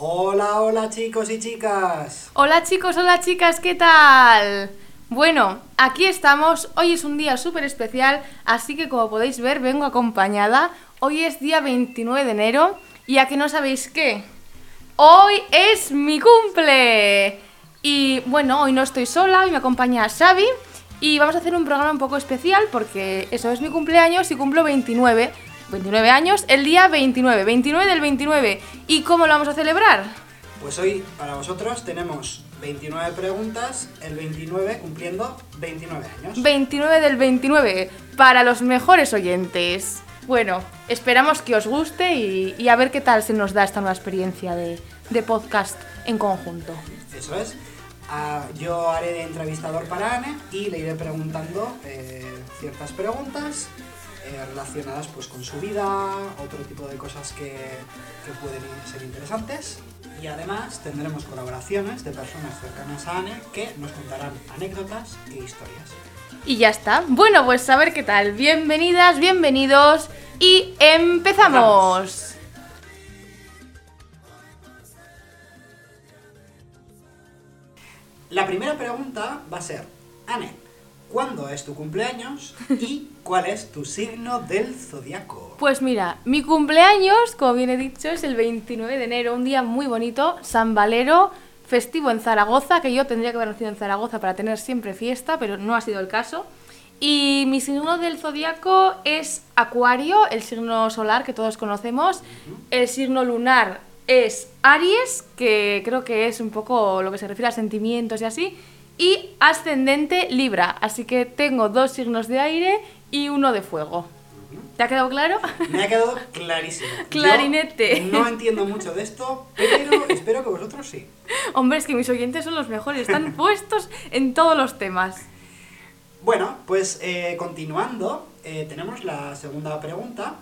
Hola, hola chicos y chicas. Hola chicos, hola chicas, ¿qué tal? Bueno, aquí estamos, hoy es un día súper especial, así que como podéis ver vengo acompañada. Hoy es día 29 de enero y a que no sabéis qué, hoy es mi cumple. Y bueno, hoy no estoy sola, hoy me acompaña Xavi y vamos a hacer un programa un poco especial porque eso es mi cumpleaños y cumplo 29. 29 años, el día 29, 29 del 29. ¿Y cómo lo vamos a celebrar? Pues hoy para vosotros tenemos 29 preguntas, el 29 cumpliendo 29 años. 29 del 29, para los mejores oyentes. Bueno, esperamos que os guste y, a ver qué tal se nos da esta nueva experiencia de, podcast en conjunto. Eso es. Ah, yo haré de entrevistador para Anne y le iré preguntando eh, ciertas preguntas eh, relacionadas pues con su vida, otro tipo de cosas que, que, pueden ser interesantes. Y además tendremos colaboraciones de personas cercanas a Anne que nos contarán anécdotas e historias. Y ya está. Bueno, pues a ver qué tal. Bienvenidas, bienvenidos y empezamos. La primera pregunta va a ser, Anne, ¿cuándo es tu cumpleaños y cuál es tu signo del zodiaco? Pues mira, mi cumpleaños, como bien he dicho, es el 29 de enero, un día muy bonito, San Valero, festivo en Zaragoza, que yo tendría que haber nacido en Zaragoza para tener siempre fiesta, pero no ha sido el caso. Y mi signo del zodiaco es Acuario, el signo solar que todos conocemos. El signo lunar es Aries, que creo que es un poco lo que se refiere a sentimientos y así, y ascendente Libra, así que tengo dos signos de aire y uno de fuego. ¿Te ha quedado claro? Me ha quedado clarísimo. Clarinete. no entiendo mucho de esto, pero espero que vosotros sí. Hombre, es que mis oyentes son los mejores, están puestos en todos los temas. Bueno, pues eh, continuando, eh, tenemos la segunda pregunta,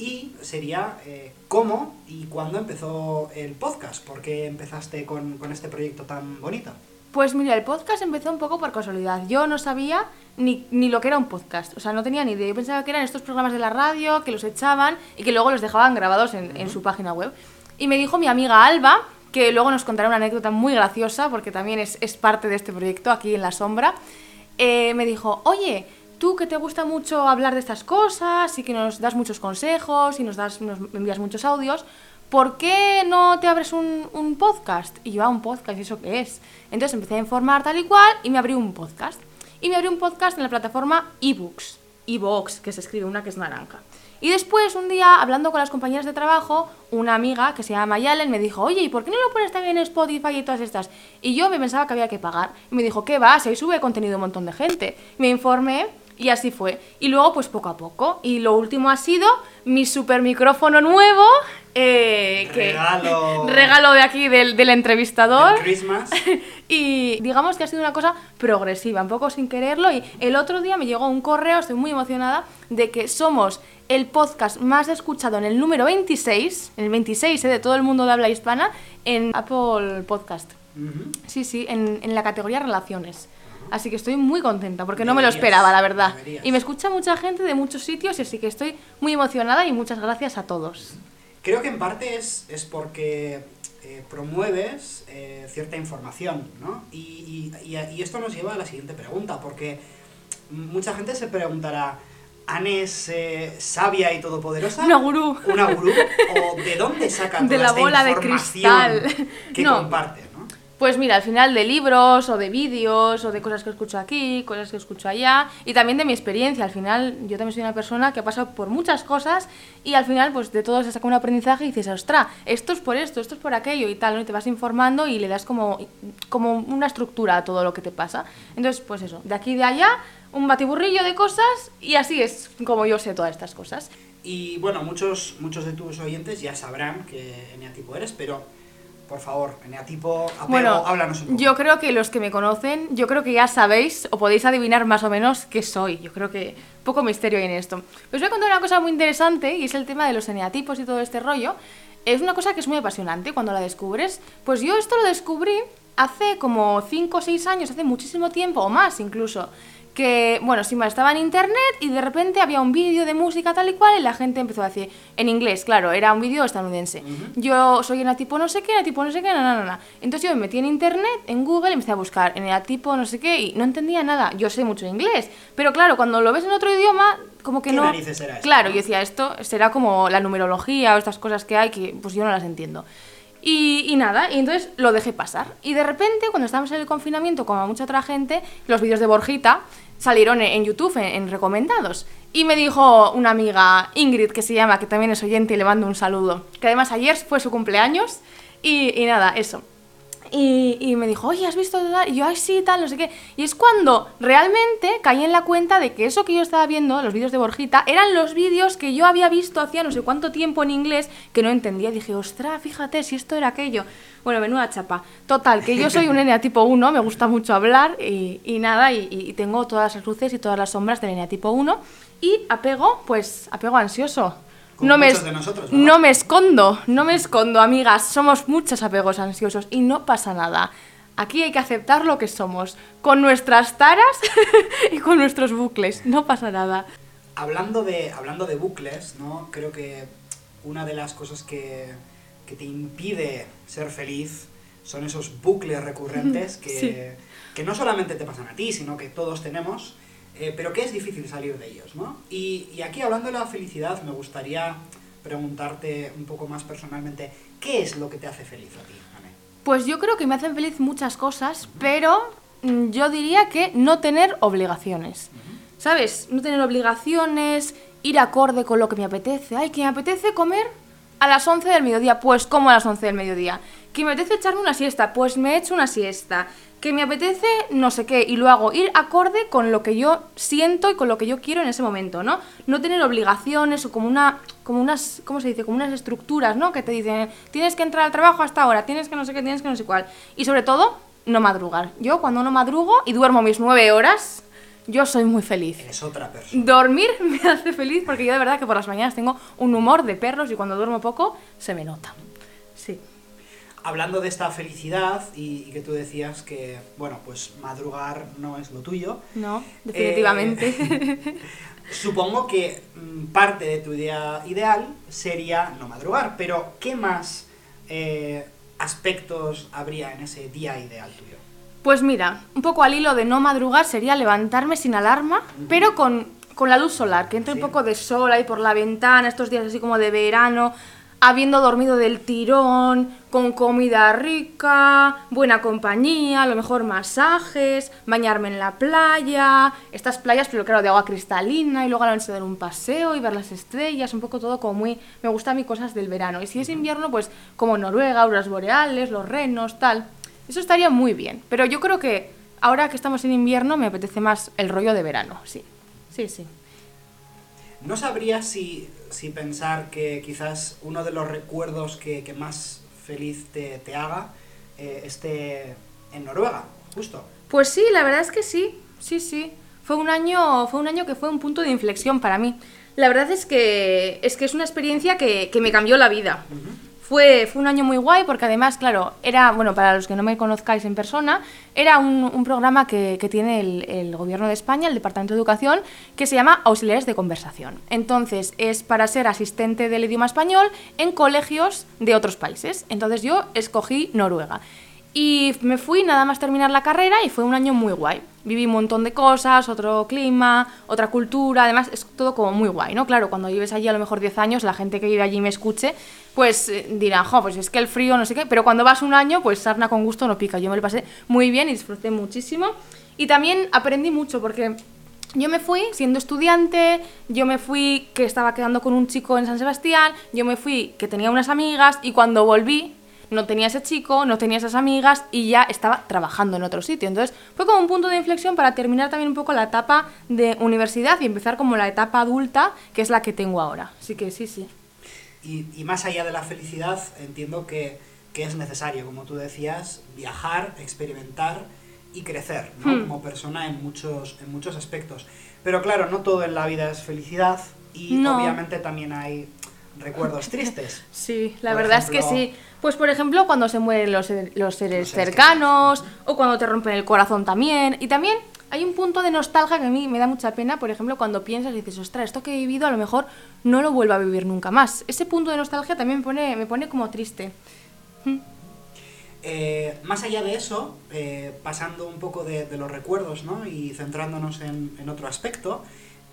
y sería eh, cómo y cuándo empezó el podcast, por qué empezaste con, este proyecto tan bonito. Pues mira, el podcast empezó un poco por casualidad. Yo no sabía ni, lo que era un podcast, o sea, no tenía ni idea. Yo pensaba que eran estos programas de la radio, que los echaban y que luego los dejaban grabados en, su página web. Y me dijo mi amiga Alba, que luego nos contará una anécdota muy graciosa, porque también es, parte de este proyecto aquí en La Sombra, eh, me dijo, oye, tú que te gusta mucho hablar de estas cosas y que nos das muchos consejos y nos, das, nos envías muchos audios, ¿por qué no te abres un, podcast? Y yo, ah, un podcast, ¿y eso qué es? Entonces empecé a informar tal y cual y me abrí un podcast. Y me abrí un podcast en la plataforma eBooks, eBooks, que se escribe una que es naranja. Y después, un día, hablando con las compañeras de trabajo, una amiga que se llama Yalen me dijo, oye, ¿y por qué no lo pones también en Spotify y todas estas? Y yo me pensaba que había que pagar. Y me dijo, ¿qué va? Si ahí sube contenido un montón de gente. Me informé y así fue. Y luego, pues poco a poco. Y lo último ha sido mi super micrófono nuevo. Eh, que regalo. regalo de aquí del, del entrevistador. Christmas. y digamos que ha sido una cosa progresiva, un poco sin quererlo. Y el otro día me llegó un correo, estoy muy emocionada, de que somos el podcast más escuchado en el número 26, el 26 eh, de todo el mundo de habla hispana, en Apple Podcast. Sí, sí, en, en la categoría relaciones. Así que estoy muy contenta porque no me lo esperaba, la verdad. Y me escucha mucha gente de muchos sitios y así que estoy muy emocionada y muchas gracias a todos. Creo que en parte es, es porque eh, promueves eh, cierta información, ¿no? Y, y, y, esto nos lleva a la siguiente pregunta, porque mucha gente se preguntará, ¿Anne es eh, sabia y todopoderosa? Una gurú. ¿Una gurú? ¿O de dónde sacan de la bola de cristal que comparte? Pues mira, al final de libros o de vídeos o de cosas que escucho aquí, cosas que escucho allá y también de mi experiencia. Al final yo también soy una persona que ha pasado por muchas cosas y al final pues de todo se saca un aprendizaje y dices, ostras, esto es por esto, esto es por aquello y tal, ¿no? y te vas informando y le das como, como una estructura a todo lo que te pasa. Entonces, pues eso, de aquí y de allá, un batiburrillo de cosas y así es como yo sé todas estas cosas. Y bueno, muchos, muchos de tus oyentes ya sabrán que tipo eres, pero por favor, Eneatipo, apego, bueno, háblanos un poco. Yo creo que los que me conocen, yo creo que ya sabéis o podéis adivinar más o menos qué soy. Yo creo que poco misterio hay en esto. Os voy a contar una cosa muy interesante y es el tema de los eneatipos y todo este rollo. Es una cosa que es muy apasionante cuando la descubres. Pues yo esto lo descubrí hace como 5 o 6 años, hace muchísimo tiempo o más incluso, que, bueno, sí, estaba en internet y de repente había un vídeo de música tal y cual y la gente empezó a decir, en inglés, claro, era un vídeo estadounidense. Yo soy en tipo no sé qué, tipo no sé qué, no, no, no. Entonces yo me metí en internet, en Google, y empecé a buscar en tipo no sé qué y no entendía nada. Yo sé mucho inglés, pero claro, cuando lo ves en otro idioma, como que ¿Qué no... narices será esto, claro, no? yo decía, esto será como la numerología o estas cosas que hay que pues yo no las entiendo. Y, nada, y entonces lo dejé pasar. Y de repente, cuando estábamos en el confinamiento, como a mucha otra gente, los vídeos de Borjita salieron en, YouTube, en, en recomendados. Y me dijo una amiga, Ingrid, que se llama, que también es oyente y le mando un saludo, que además ayer fue su cumpleaños. Y nada, eso. Y, y me dijo, oye, ¿has visto? tal?". Y yo, ay, sí, tal, no sé qué. Y es cuando realmente caí en la cuenta de que eso que yo estaba viendo, los vídeos de Borjita, eran los vídeos que yo había visto hacía no sé cuánto tiempo en inglés que no entendía. Dije, ostras, fíjate, si esto era aquello. Bueno, menuda chapa. Total, que yo soy un N tipo 1, me gusta mucho hablar y, y nada, y, y tengo todas las luces y todas las sombras del N tipo 1. Y apego, pues, apego ansioso. Como me, de nosotros, no me escondo, no me escondo, amigas. Somos muchos apegos ansiosos y no pasa nada. Aquí hay que aceptar lo que somos, con nuestras taras y con nuestros bucles. No pasa nada. Hablando de, hablando de bucles, ¿no? Creo que una de las cosas que, que te impide ser feliz son esos bucles recurrentes que, Sí. que no solamente te pasan a ti, sino que todos tenemos, eh, pero que es difícil salir de ellos, ¿no? Y, y aquí hablando de la felicidad, me gustaría preguntarte un poco más personalmente, ¿qué es lo que te hace feliz a ti? Pues yo creo que me hacen feliz muchas cosas, pero mm, yo diría que no tener obligaciones. ¿Sabes? No tener obligaciones, ir acorde con lo que me apetece. Ay, que me apetece comer a las 11 del mediodía, pues como a las 11 del mediodía. Que me apetece echarme una siesta, pues me echo una siesta. Que me apetece no sé qué y lo hago. Ir acorde con lo que yo siento y con lo que yo quiero en ese momento, ¿no? No tener obligaciones o como una como unas ¿cómo se dice? como unas estructuras, ¿no? Que te dicen, tienes que entrar al trabajo hasta ahora, tienes que no sé qué, tienes que no sé cuál. Y sobre todo, no madrugar. Yo cuando no madrugo y duermo mis nueve horas, yo soy muy feliz. Eres otra persona. Dormir me hace feliz porque yo de verdad que por las mañanas tengo un humor de perros y cuando duermo poco se me nota. Sí. Hablando de esta felicidad y, y que tú decías que, bueno, pues madrugar no es lo tuyo, No, definitivamente. Eh, supongo que mm, parte de tu idea ideal sería no madrugar, pero ¿qué más eh, aspectos habría en ese día ideal tuyo? Pues mira, un poco al hilo de no madrugar sería levantarme sin alarma, pero con, con la luz solar, que entre Sí. un poco de sol ahí por la ventana, estos días así como de verano, habiendo dormido del tirón, con comida rica, buena compañía, a lo mejor masajes, bañarme en la playa, estas playas, pero claro, de agua cristalina, y luego a la noche dar un paseo y ver las estrellas, un poco todo como muy... Me gusta a mí cosas del verano. Y si es invierno, pues como Noruega, auroras boreales, los renos, tal. Eso estaría muy bien. Pero yo creo que ahora que estamos en invierno me apetece más el rollo de verano, sí. Sí, sí. ¿No sabrías si, si pensar que quizás uno de los recuerdos que, que más feliz te, te haga eh, esté en Noruega, justo? Pues sí, la verdad es que sí, sí, sí. Fue un año, fue un año que fue un punto de inflexión para mí. La verdad es que es que es una experiencia que, que me cambió la vida. Fue, fue un año muy guay porque además, claro, era, bueno, para los que no me conozcáis en persona, era un, programa que, que tiene el, el Gobierno de España, el Departamento de Educación, que se llama Auxiliares de Conversación. Entonces, es para ser asistente del idioma español en colegios de otros países. Entonces yo escogí Noruega. Y me fui nada más terminar la carrera y fue un año muy guay. Viví un montón de cosas, otro clima, otra cultura, además es todo como muy guay, ¿no? Claro, cuando vives allí a lo mejor 10 años, la gente que vive allí me escuche, pues eh, dirá, jo, pues es que el frío no sé qué, pero cuando vas un año, pues sarna con gusto no pica. Yo me lo pasé muy bien y disfruté muchísimo. Y también aprendí mucho porque yo me fui siendo estudiante, yo me fui que estaba quedando con un chico en San Sebastián, yo me fui que tenía unas amigas y cuando volví no tenía ese chico, no tenía esas amigas y ya estaba trabajando en otro sitio. Entonces fue como un punto de inflexión para terminar también un poco la etapa de universidad y empezar como la etapa adulta, que es la que tengo ahora. Así que sí, sí. Y, y más allá de la felicidad, entiendo que, que es necesario, como tú decías, viajar, experimentar y crecer ¿no? Hmm. como persona en muchos, en muchos aspectos. Pero claro, no todo en la vida es felicidad y No. obviamente también hay recuerdos tristes. Sí, la Por verdad es que sí. Pues por ejemplo cuando se mueren los, los seres Los seres cercanos o cuando te rompen el corazón también. Y también hay un punto de nostalgia que a mí me da mucha pena, por ejemplo, cuando piensas y dices, ostras, esto que he vivido a lo mejor no lo vuelvo a vivir nunca más. Ese punto de nostalgia también me pone, me pone como triste. Mm. Eh, más allá de eso, eh, pasando un poco de, de, los recuerdos ¿no? y centrándonos en, en otro aspecto,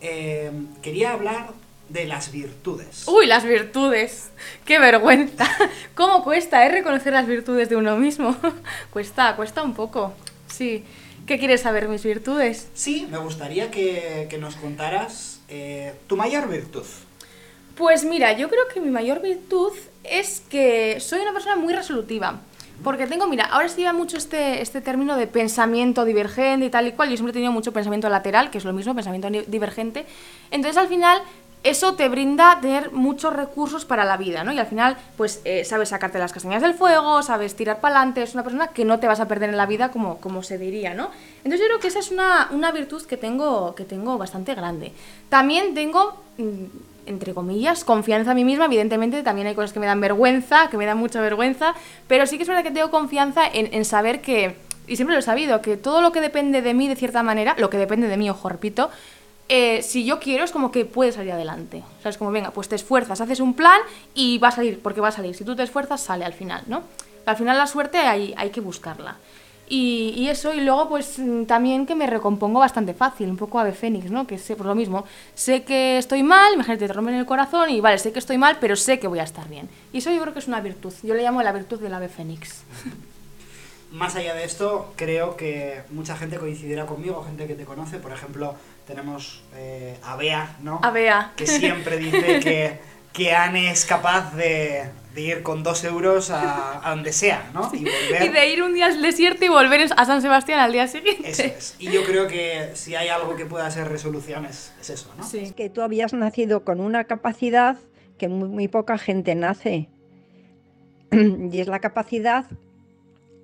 eh, quería hablar de las virtudes. Uy, las virtudes. Qué vergüenza. ¿Cómo cuesta, eh, reconocer las virtudes de uno mismo? cuesta, cuesta un poco. Sí. ¿Qué quieres saber, mis virtudes? Sí, me gustaría que, que nos contaras eh, tu mayor virtud. Pues mira, yo creo que mi mayor virtud es que soy una persona muy resolutiva. Porque tengo, mira, ahora se lleva mucho este, este término de pensamiento divergente y tal y cual. Yo siempre he tenido mucho pensamiento lateral, que es lo mismo, pensamiento divergente. Entonces, al final, eso te brinda tener muchos recursos para la vida, ¿no? Y al final, pues, eh, sabes sacarte las castañas del fuego, sabes tirar para adelante, es una persona que no te vas a perder en la vida, como, como se diría, ¿no? Entonces, yo creo que esa es una, una virtud que tengo, que tengo bastante grande. También tengo entre comillas, confianza a mí misma. Evidentemente, también hay cosas que me dan vergüenza, que me dan mucha vergüenza, pero sí que es verdad que tengo confianza en, en saber que, y siempre lo he sabido, que todo lo que depende de mí, de cierta manera, lo que depende de mí, ojo, repito, eh, si yo quiero es como que puede salir adelante. O como, venga, pues te esfuerzas, haces un plan y va a salir, porque va a salir. Si tú te esfuerzas, sale al final, ¿no? Al final la suerte hay, hay que buscarla. Y, eso, y luego pues también que me recompongo bastante fácil, un poco ave fénix, ¿no? Que sé, pues lo mismo, sé que estoy mal, imagínate, te rompen el corazón y vale, sé que estoy mal, pero sé que voy a estar bien. Y eso yo creo que es una virtud, yo le llamo la virtud del ave fénix. Más allá de esto, creo que mucha gente coincidirá conmigo, gente que te conoce, por ejemplo, tenemos eh, a Bea, ¿no? A Bea. Que siempre dice que, que Anne es capaz de, de ir con dos euros a, a donde sea, ¿no? Sí. Y, volver... y, de ir un día al desierto y volver a San Sebastián al día siguiente. Eso es. Y yo creo que si hay algo que pueda ser resolución es, es eso, ¿no? Sí. Es que tú habías nacido con una capacidad que muy, muy poca gente nace. y es la capacidad,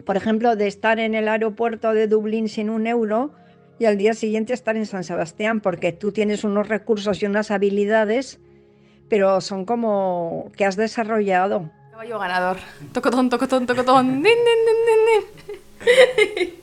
por ejemplo, de estar en el aeropuerto de Dublín sin un euro y al día siguiente estar en San Sebastián, porque tú tienes unos recursos y unas habilidades pero son como que has desarrollado. Caballo ganador. Tocotón, tocotón, tocotón. Din, din, din, din,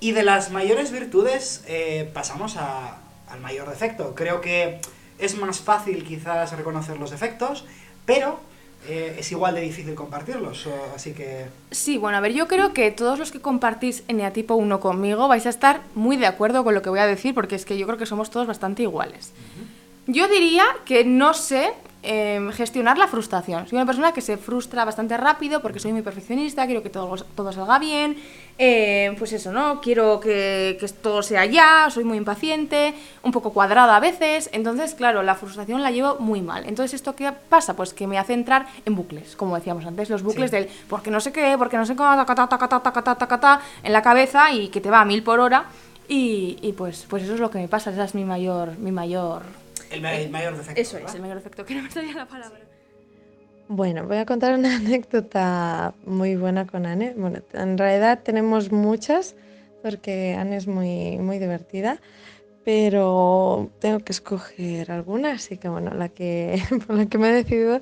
Y de las mayores virtudes eh, pasamos a, al mayor defecto. Creo que es más fácil quizás reconocer los defectos, pero eh, es igual de difícil compartirlos, o, así que... Sí, bueno, a ver, yo creo que todos los que compartís Eneatipo 1 conmigo vais a estar muy de acuerdo con lo que voy a decir, porque es que yo creo que somos todos bastante iguales. Uh -huh. Yo diría que no sé eh, gestionar la frustración. Soy una persona que se frustra bastante rápido porque soy muy perfeccionista, quiero que todo, todo salga bien, em, pues eso, ¿no? Quiero que, que, todo sea ya, soy muy impaciente, un poco cuadrada a veces, entonces, claro, la frustración la llevo muy mal. Entonces, ¿esto qué pasa? Pues que me hace entrar en bucles, como decíamos antes, los bucles del porque no sé qué, porque no sé qué, en la cabeza y que te va a mil por hora. Y, y pues, pues eso es lo que me pasa, esa es mi mayor, mi mayor el, el, mayor defecto. Eso ¿verdad? es, el mayor defecto, que no me salía la palabra. Bueno, voy a contar una anécdota muy buena con Anne. Bueno, en realidad tenemos muchas, porque Anne es muy, muy divertida, pero tengo que escoger alguna, así que bueno, la que, por la que me he decidido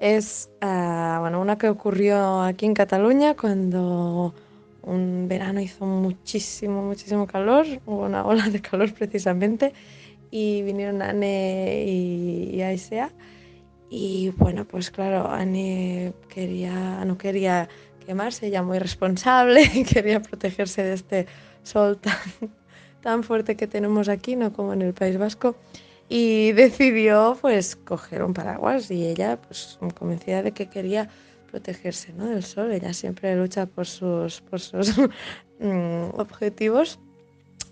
es uh, bueno, una que ocurrió aquí en Cataluña cuando un verano hizo muchísimo, muchísimo calor, hubo una ola de calor precisamente y vinieron Anne y, y Aisea. Y bueno, pues claro, Anne quería, no quería quemarse, ella muy responsable, quería protegerse de este sol tan, tan fuerte que tenemos aquí, no como en el País Vasco. Y decidió pues coger un paraguas y ella pues convencida de que quería protegerse ¿no? del sol. Ella siempre lucha por sus, por sus objetivos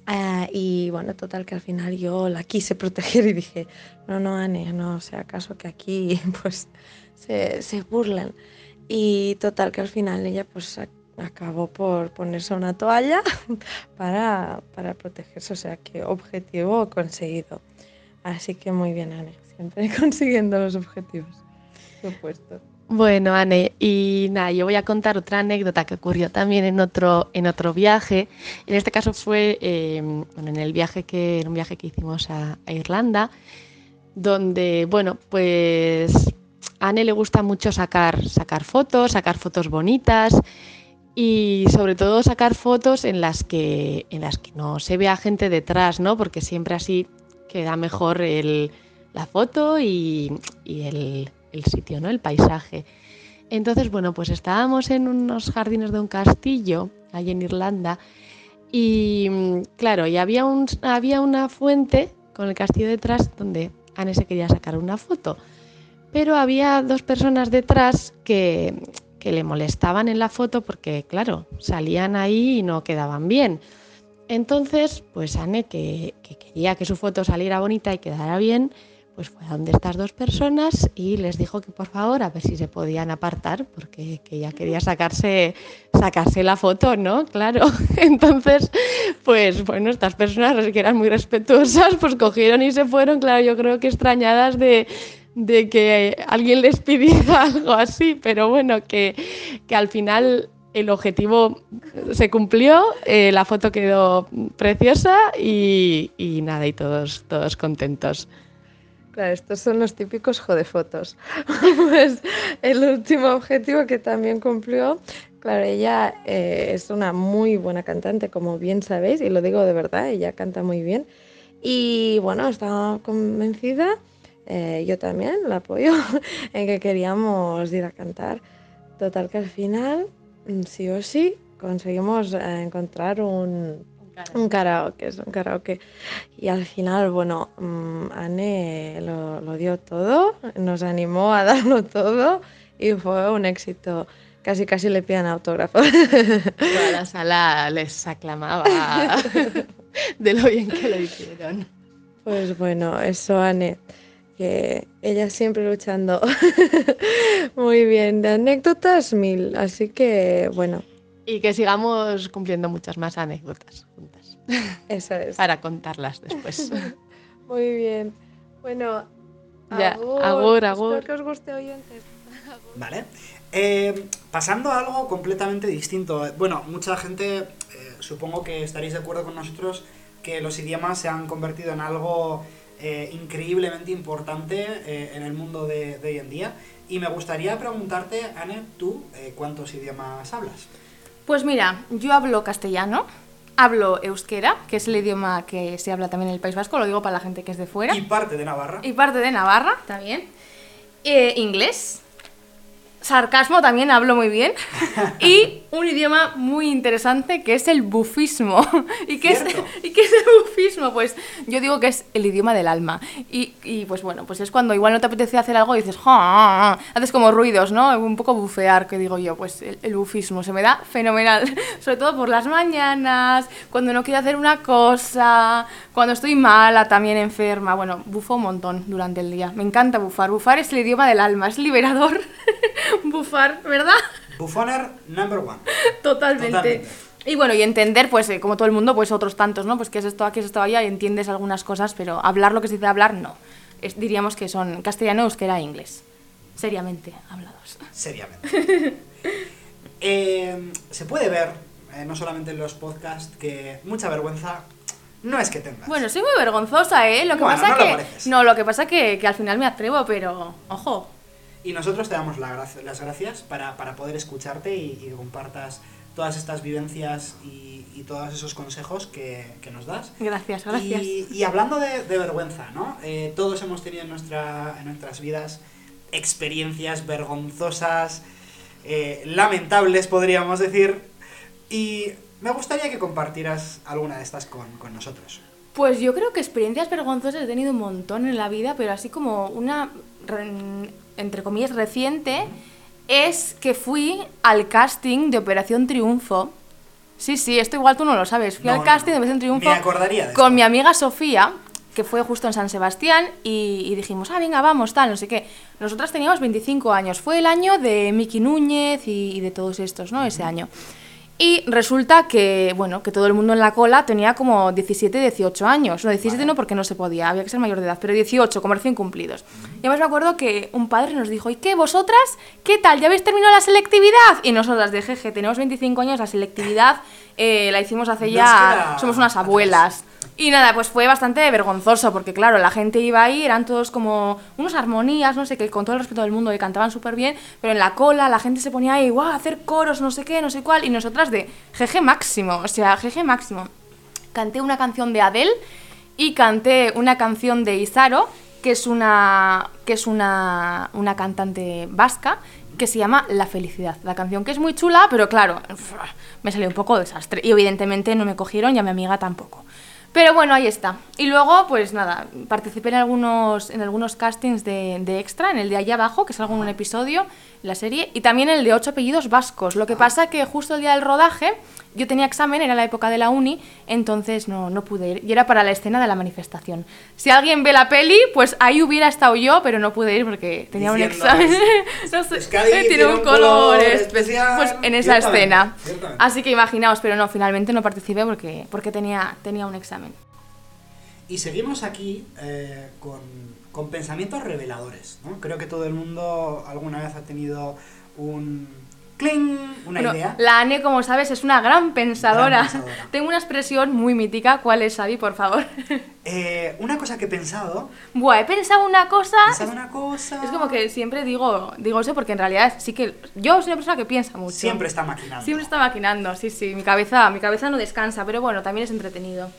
Uh, y bueno, total que al final yo la quise proteger y dije, no, no, Anne, no sea acaso que aquí pues se, se burlen. Y total que al final ella pues acabó por ponerse una toalla para, para protegerse, o sea que objetivo conseguido. Así que muy bien, Anne, siempre consiguiendo los objetivos, supuesto. Bueno, Anne, y nada, yo voy a contar otra anécdota que ocurrió también en otro, en otro viaje. En este caso fue eh, bueno, en el viaje que, en un viaje que hicimos a, a, Irlanda, donde, bueno, pues a Anne le gusta mucho sacar, sacar fotos, sacar fotos bonitas. y sobre todo sacar fotos en las que, en las que no se vea gente detrás, ¿no? Porque siempre así queda mejor el, la foto y, y el, el sitio, ¿no? El paisaje. Entonces, bueno, pues estábamos en unos jardines de un castillo, allí en Irlanda, y mm, claro, y había, un, había una fuente con el castillo detrás donde Anne se quería sacar una foto. Pero había dos personas detrás que, que le molestaban en la foto porque, claro, salían ahí y no quedaban bien. Entonces, pues Anne, que, que quería que su foto saliera bonita y quedara bien, pues fue a donde estas dos personas y les dijo que por favor a ver si se podían apartar porque que ella quería sacarse sacarse la foto, ¿no? Claro. Entonces, pues bueno, estas personas que eran muy respetuosas, pues cogieron y se fueron, claro, yo creo que extrañadas de, de que alguien les pidiera algo así, pero bueno, que, que al final el objetivo se cumplió, eh, la foto quedó preciosa y, y nada, y todos, todos contentos. Claro, estos son los típicos jodefotos. pues el último objetivo que también cumplió, claro, ella eh, es una muy buena cantante, como bien sabéis, y lo digo de verdad, ella canta muy bien. Y bueno, estaba convencida, eh, yo también la apoyo, en que queríamos ir a cantar. Total que al final, mm, sí o sí, conseguimos eh, encontrar un, un karaoke, es un karaoke. Y al final, bueno, um, Anne lo, lo, dio todo, nos animó a darlo todo y fue un éxito. Casi, casi le piden autógrafo. Toda la sala les aclamaba de lo bien que lo hicieron. Pues bueno, eso, Anne, que ella siempre luchando muy bien. De anécdotas, mil. Así que, bueno, y que sigamos cumpliendo muchas más anécdotas juntas. Eso es. Para contarlas después. Muy bien. Bueno, ya, agur, agur. Espero que os guste oyentes. Vale. Eh, pasando a algo completamente distinto. Bueno, mucha gente, eh, supongo que estaréis de acuerdo con nosotros, que los idiomas se han convertido en algo eh, increíblemente importante en el mundo de, de, hoy en día. Y me gustaría preguntarte, Anne, ¿tú cuántos idiomas hablas? Pues mira, yo hablo castellano, hablo euskera, que es el idioma que se habla también en el País Vasco, lo digo para la gente que es de fuera. Y parte de Navarra. Y parte de Navarra también. Eh, inglés. Sarcasmo también hablo muy bien. y un idioma muy interesante que es el bufismo. ¿Y qué, es, ¿Y qué es el bufismo? Pues yo digo que es el idioma del alma. Y, y pues bueno, pues es cuando igual no te apetece hacer algo y dices, ¡Ja! haces como ruidos, ¿no? Un poco bufear, que digo yo, pues el, el, bufismo se me da fenomenal. Sobre todo por las mañanas, cuando no quiero hacer una cosa, cuando estoy mala, también enferma. Bueno, bufo un montón durante el día. Me encanta bufar. Bufar es el idioma del alma, es liberador. bufar, ¿verdad? Bufoner number one. Totalmente. Totalmente. Y bueno, y entender, pues, eh, como todo el mundo, pues otros tantos, ¿no? Pues qué es esto, aquí es esto allá, y entiendes algunas cosas, pero hablar lo que se dice hablar, no. Es, diríamos que son castellano, euskera e inglés. Seriamente hablados. Seriamente. eh, se puede ver, eh, no solamente en los podcasts, que mucha vergüenza no es que tengas. Bueno, soy muy vergonzosa, ¿eh? Lo que Bueno, pasa no lo que. pareces. no, lo que pasa que, que al final me atrevo, pero. Ojo. Y nosotros te damos la las gracias para, para poder escucharte y, y que compartas todas estas vivencias y, y todos esos consejos que, que nos das. Gracias, gracias. Y, y hablando de, de vergüenza, ¿no? Eh, todos hemos tenido en, nuestra, en nuestras vidas experiencias vergonzosas, eh, lamentables, podríamos decir. Y me gustaría que compartieras alguna de estas con, con nosotros. Pues yo creo que experiencias vergonzosas he tenido un montón en la vida, pero así como una, entre comillas, reciente, es que fui al casting de Operación Triunfo. Sí, sí, esto igual tú no lo sabes. Fui No, al casting de. Operación Triunfo Me acordaría de con esto. mi amiga Sofía, que fue justo en San Sebastián, y, y dijimos, ah, venga, vamos, tal, no sé qué. Nosotras teníamos 25 años. Fue el año de Miki Núñez y, y de todos estos, ¿no? Ese año. Y resulta que, bueno, que todo el mundo en la cola tenía como 17, 18 años. No, 17 no porque no se podía, había que ser mayor de edad, pero 18, como recién cumplidos. Y además me acuerdo que un padre nos dijo, ¿y qué, vosotras? ¿Qué tal? ¿Ya habéis terminado la selectividad? Y nosotras de jeje, tenemos 25 años, la selectividad eh, la hicimos hace ya... Somos unas abuelas. Y nada, pues fue bastante vergonzoso, porque claro, la gente iba ahí, eran todos como unos armonías, no sé qué, con todo el respeto del mundo, que cantaban súper bien, pero en la cola la gente se ponía ahí, guau, a hacer coros, no sé qué, no sé cuál, y nosotras de jeje máximo, o sea, jeje máximo. Canté una canción de Adele y canté una canción de Isaro, que es una, que es una, una cantante vasca, que se llama La felicidad. La canción que es muy chula, pero claro, me salió un poco desastre. Y evidentemente no me cogieron y a mi amiga tampoco. Pero bueno, ahí está. Y luego, pues nada, participé en algunos, en algunos castings de, de extra, en el de allá abajo, que salgo en un episodio, la serie, y también el de ocho apellidos vascos. Lo que pasa que justo el día del rodaje yo tenía examen, era la época de la uni, entonces no, no pude ir. Y era para la escena de la manifestación. Si alguien ve la peli, pues ahí hubiera estado yo, pero no pude ir porque tenía un examen. es- no sé, tiene un color especial. Pues en esa escena. Así que imaginaos, pero no, finalmente no participé porque, porque tenía, tenía un examen. Y seguimos aquí eh, con, con pensamientos reveladores, ¿no? Creo que todo el mundo alguna vez ha tenido un cling, una Bueno, idea. la Ane, como sabes, es una gran pensadora. Gran pensadora. Tengo una expresión muy mítica. ¿Cuál es, Xavi, por favor? Eh, una cosa que he pensado, Buah, he pensado una cosa. he pensado una cosa... Es como que siempre digo, digo eso porque en realidad sí que yo soy una persona que piensa mucho. Siempre está maquinando. Siempre está maquinando, sí, sí. Mi cabeza, mi cabeza no descansa, pero bueno, también es entretenido.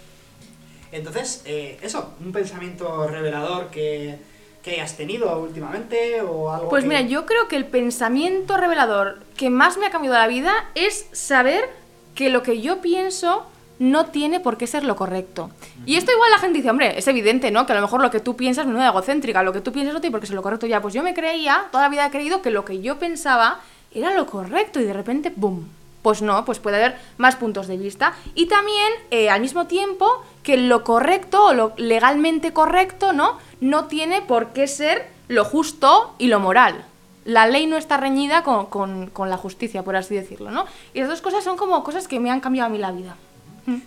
Entonces, eh, eso, un pensamiento revelador que, que hayas tenido últimamente o algo Pues que- mira, yo creo que el pensamiento revelador que más me ha cambiado la vida es saber que lo que yo pienso no tiene por qué ser lo correcto. Y esto igual la gente dice, hombre, es evidente, ¿no? Que a lo mejor lo que tú piensas no es egocéntrica, lo que tú piensas no tiene por qué ser lo correcto. Ya, pues yo me creía, toda la vida he creído que lo que yo pensaba era lo correcto y de repente, ¡boom! Pues no, pues puede haber más puntos de vista. Y también, eh, al mismo tiempo, que lo correcto o lo legalmente correcto, ¿no? No tiene por qué ser lo justo y lo moral. La ley no está reñida con, con- con la justicia, por así decirlo, ¿no? Y esas dos cosas son como cosas que me han cambiado a mí la vida.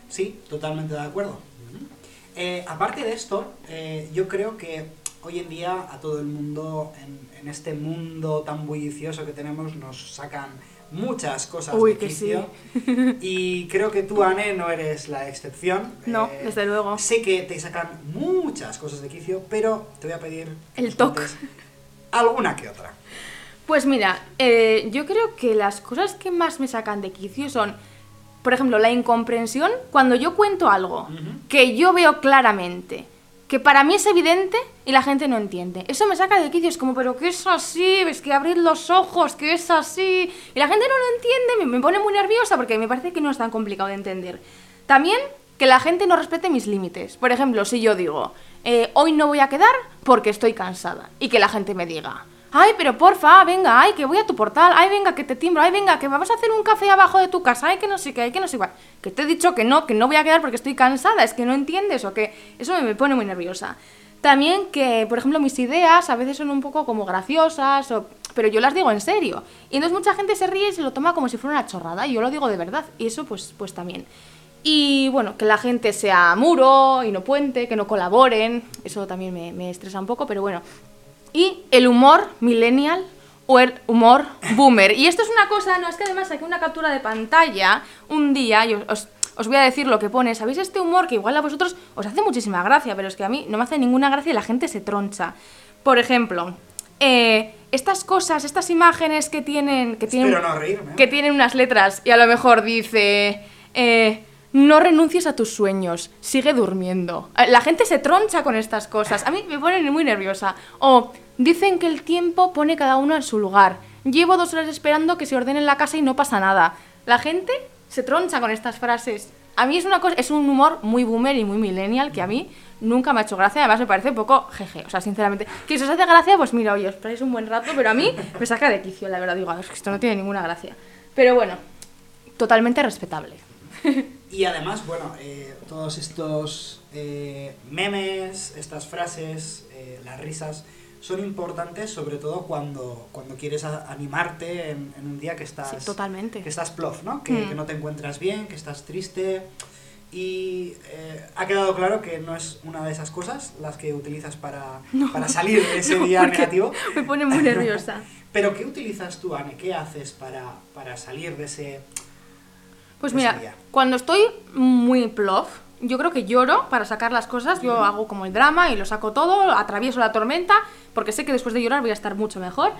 Sí, totalmente de acuerdo. Eh, aparte de esto, eh, yo creo que hoy en día a todo el mundo, en, en este mundo tan bullicioso que tenemos, nos sacan muchas cosas Uy, de que quicio. Y creo que tú, Anne, no eres la excepción. No, Eh, desde luego. Sé que te sacan muchas cosas de quicio, pero te voy a pedir El cuentes alguna que otra. Pues mira, eh, yo creo que las cosas que más me sacan de quicio son, por ejemplo, la incomprensión cuando yo cuento algo que yo veo claramente, que para mí es evidente y la gente no entiende. Eso me saca de quicio, es como, pero que es así, es que abrir los ojos, que es así. Y la gente no lo entiende, me, me pone muy nerviosa porque me parece que no es tan complicado de entender. También que la gente no respete mis límites. Por ejemplo, si yo digo, eh, hoy no voy a quedar porque estoy cansada. Y que la gente me diga, ay, pero porfa, venga, ay, que voy a tu portal, ay, venga, que te timbro, ay, venga, que vamos a hacer un café abajo de tu casa, ay, que no sé qué, ay, que no sé cuál. Que te he dicho que no, que no voy a quedar porque estoy cansada, es que no entiendes o que eso me, pone muy nerviosa. También que, por ejemplo, mis ideas a veces son un poco como graciosas, pero yo las digo en serio. Y entonces mucha gente se ríe y se lo toma como si fuera una chorrada, y yo lo digo de verdad. Y eso, pues, pues también. Y bueno, que la gente sea muro y no puente, que no colaboren, eso también me, me estresa un poco, pero bueno. Y el humor millennial o el humor boomer. Y esto es una cosa, no, es que además saqué una captura de pantalla un día y os, os- voy a decir lo que pone. ¿Sabéis este humor que igual a vosotros os hace muchísima gracia, pero es que a mí no me hace ninguna gracia y la gente se troncha? Por ejemplo, eh, estas cosas, estas imágenes que tienen... Que tienen Espero no reírme. que tienen unas letras y a lo mejor dice eh, no renuncies a tus sueños, sigue durmiendo. Eh, La gente se troncha con estas cosas, a mí me ponen muy nerviosa. O dicen que el tiempo pone cada uno en su lugar. Llevo dos horas esperando que se ordene la casa y no pasa nada. La gente se troncha con estas frases. A mí es una cosa, es un humor muy boomer y muy millennial que a mí nunca me ha hecho gracia, además me parece un poco jeje, o sea, sinceramente, que si os hace gracia, pues mira, oye, os paráis un buen rato, pero a mí me saca de quicio, la verdad, digo, "Ah, es que esto no tiene ninguna gracia. Pero bueno, totalmente respetable. Y además, bueno, eh, todos estos eh, memes, estas frases, eh, las risas, son importantes sobre todo cuando, cuando quieres animarte en, en un día que estás, Sí, totalmente. que estás plof, ¿no? Que, Mm. que no te encuentras bien, que estás triste. Y eh, ha quedado claro que no es una de esas cosas las que utilizas para, para salir de ese día negativo. Me pone muy nerviosa. Pero ¿qué utilizas tú, Anne? ¿Qué haces para, para salir de ese... Pues mira, día. cuando estoy muy plof, yo creo que lloro para sacar las cosas. Yo hago como el drama y lo saco todo, atravieso la tormenta, porque sé que después de llorar voy a estar mucho mejor.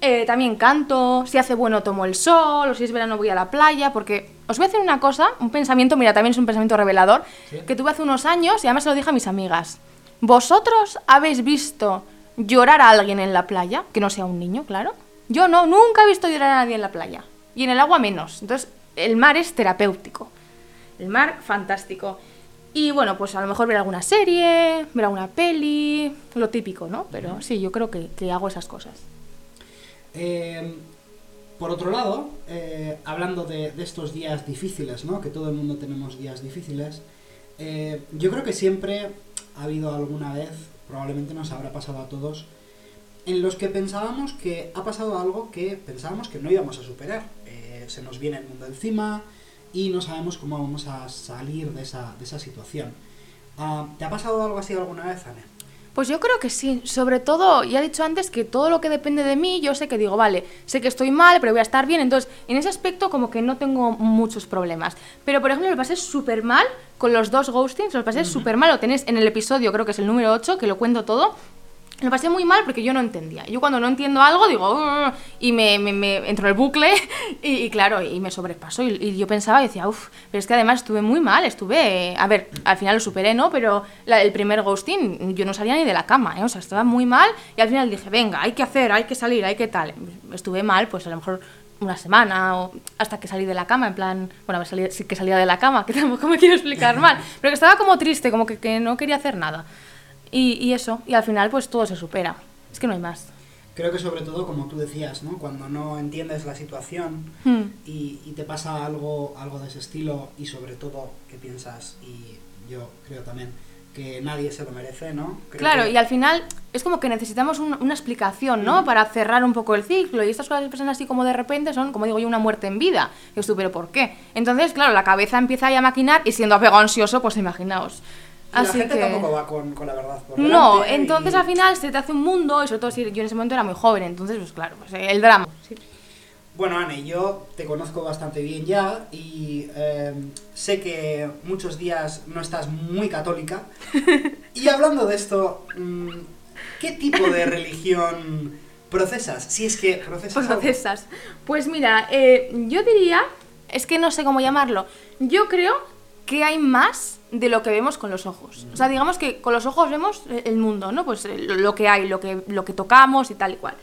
Eh, también canto, si hace bueno tomo el sol, o si es verano voy a la playa, porque os voy a decir una cosa, un pensamiento, mira, también es un pensamiento revelador, que tuve hace unos años y además se lo dije a mis amigas. ¿Vosotros habéis visto llorar a alguien en la playa? Que no sea un niño, claro. Yo no, nunca he visto llorar a nadie en la playa. Y en el agua menos. Entonces, el mar es terapéutico. El mar, fantástico. Y bueno, pues a lo mejor ver alguna serie, ver alguna peli, lo típico, ¿no? Pero sí, yo creo que, que hago esas cosas. Eh, por otro lado, eh, hablando de, de estos días difíciles, ¿no? Que todo el mundo tenemos días difíciles, eh, yo creo que siempre ha habido alguna vez, probablemente nos habrá pasado a todos, en los que pensábamos que ha pasado algo que pensábamos que no íbamos a superar. Eh, se nos viene el mundo encima y no sabemos cómo vamos a salir de esa, de esa situación. Ah, ¿Te ha pasado algo así alguna vez, Anne? Pues yo creo que sí, sobre todo, ya he dicho antes que todo lo que depende de mí, yo sé que digo, vale, sé que estoy mal, pero voy a estar bien, entonces en ese aspecto como que no tengo muchos problemas. Pero por ejemplo, lo pasé súper mal con los dos ghostings, lo pasé súper mal, lo tenéis en el episodio, creo que es el número 8, que lo cuento todo, lo pasé muy mal porque yo no entendía. Yo cuando no entiendo algo digo, "Ugh", y me, me, me entro en el bucle y, y claro, y me sobrepaso. Y, y yo pensaba y decía, uff, pero es que además estuve muy mal, estuve, a ver, al final lo superé, ¿no? Pero la- el primer ghosting yo no salía ni de la cama, ¿eh? O sea, estaba muy mal y al final dije, venga, hay que hacer, hay que salir, hay que tal. Estuve mal, pues a lo mejor una semana o hasta que salí de la cama, en plan, bueno, sí que salía de la cama, que tampoco me quiero explicar mal, pero que estaba como triste, como que, que no quería hacer nada. Y, y eso, y al final pues todo se supera. Es que no hay más. Creo que sobre todo, como tú decías, ¿no? Cuando no entiendes la situación Hmm. y, y te pasa algo, algo de ese estilo y sobre todo que piensas, y yo creo también, que nadie se lo merece, ¿no? Creo Claro, que- y al final es como que necesitamos un- una explicación, ¿no? Para cerrar un poco el ciclo. Y estas cosas que pasan así como de repente son, como digo yo, una muerte en vida. Y tú, pero ¿por qué? Entonces, claro, la cabeza empieza ahí a maquinar y siendo apego ansioso, pues imaginaos. La gente que... tampoco va con, con la verdad por No, entonces y- al final se te hace un mundo, y sobre todo si yo en ese momento era muy joven, entonces, pues claro, pues, eh, el drama. Sí. Bueno, Anne, yo te conozco bastante bien ya y eh, sé que muchos días no estás muy católica. Y hablando de esto, mm, ¿qué tipo de religión procesas? Si es que procesas. algo. Procesas. Pues mira, eh, yo diría, es que no sé cómo llamarlo, yo creo que hay más de lo que vemos con los ojos. O sea, digamos que con los ojos vemos eh, el mundo, ¿no? Pues eh, lo que hay, lo que, lo que tocamos y tal y cual.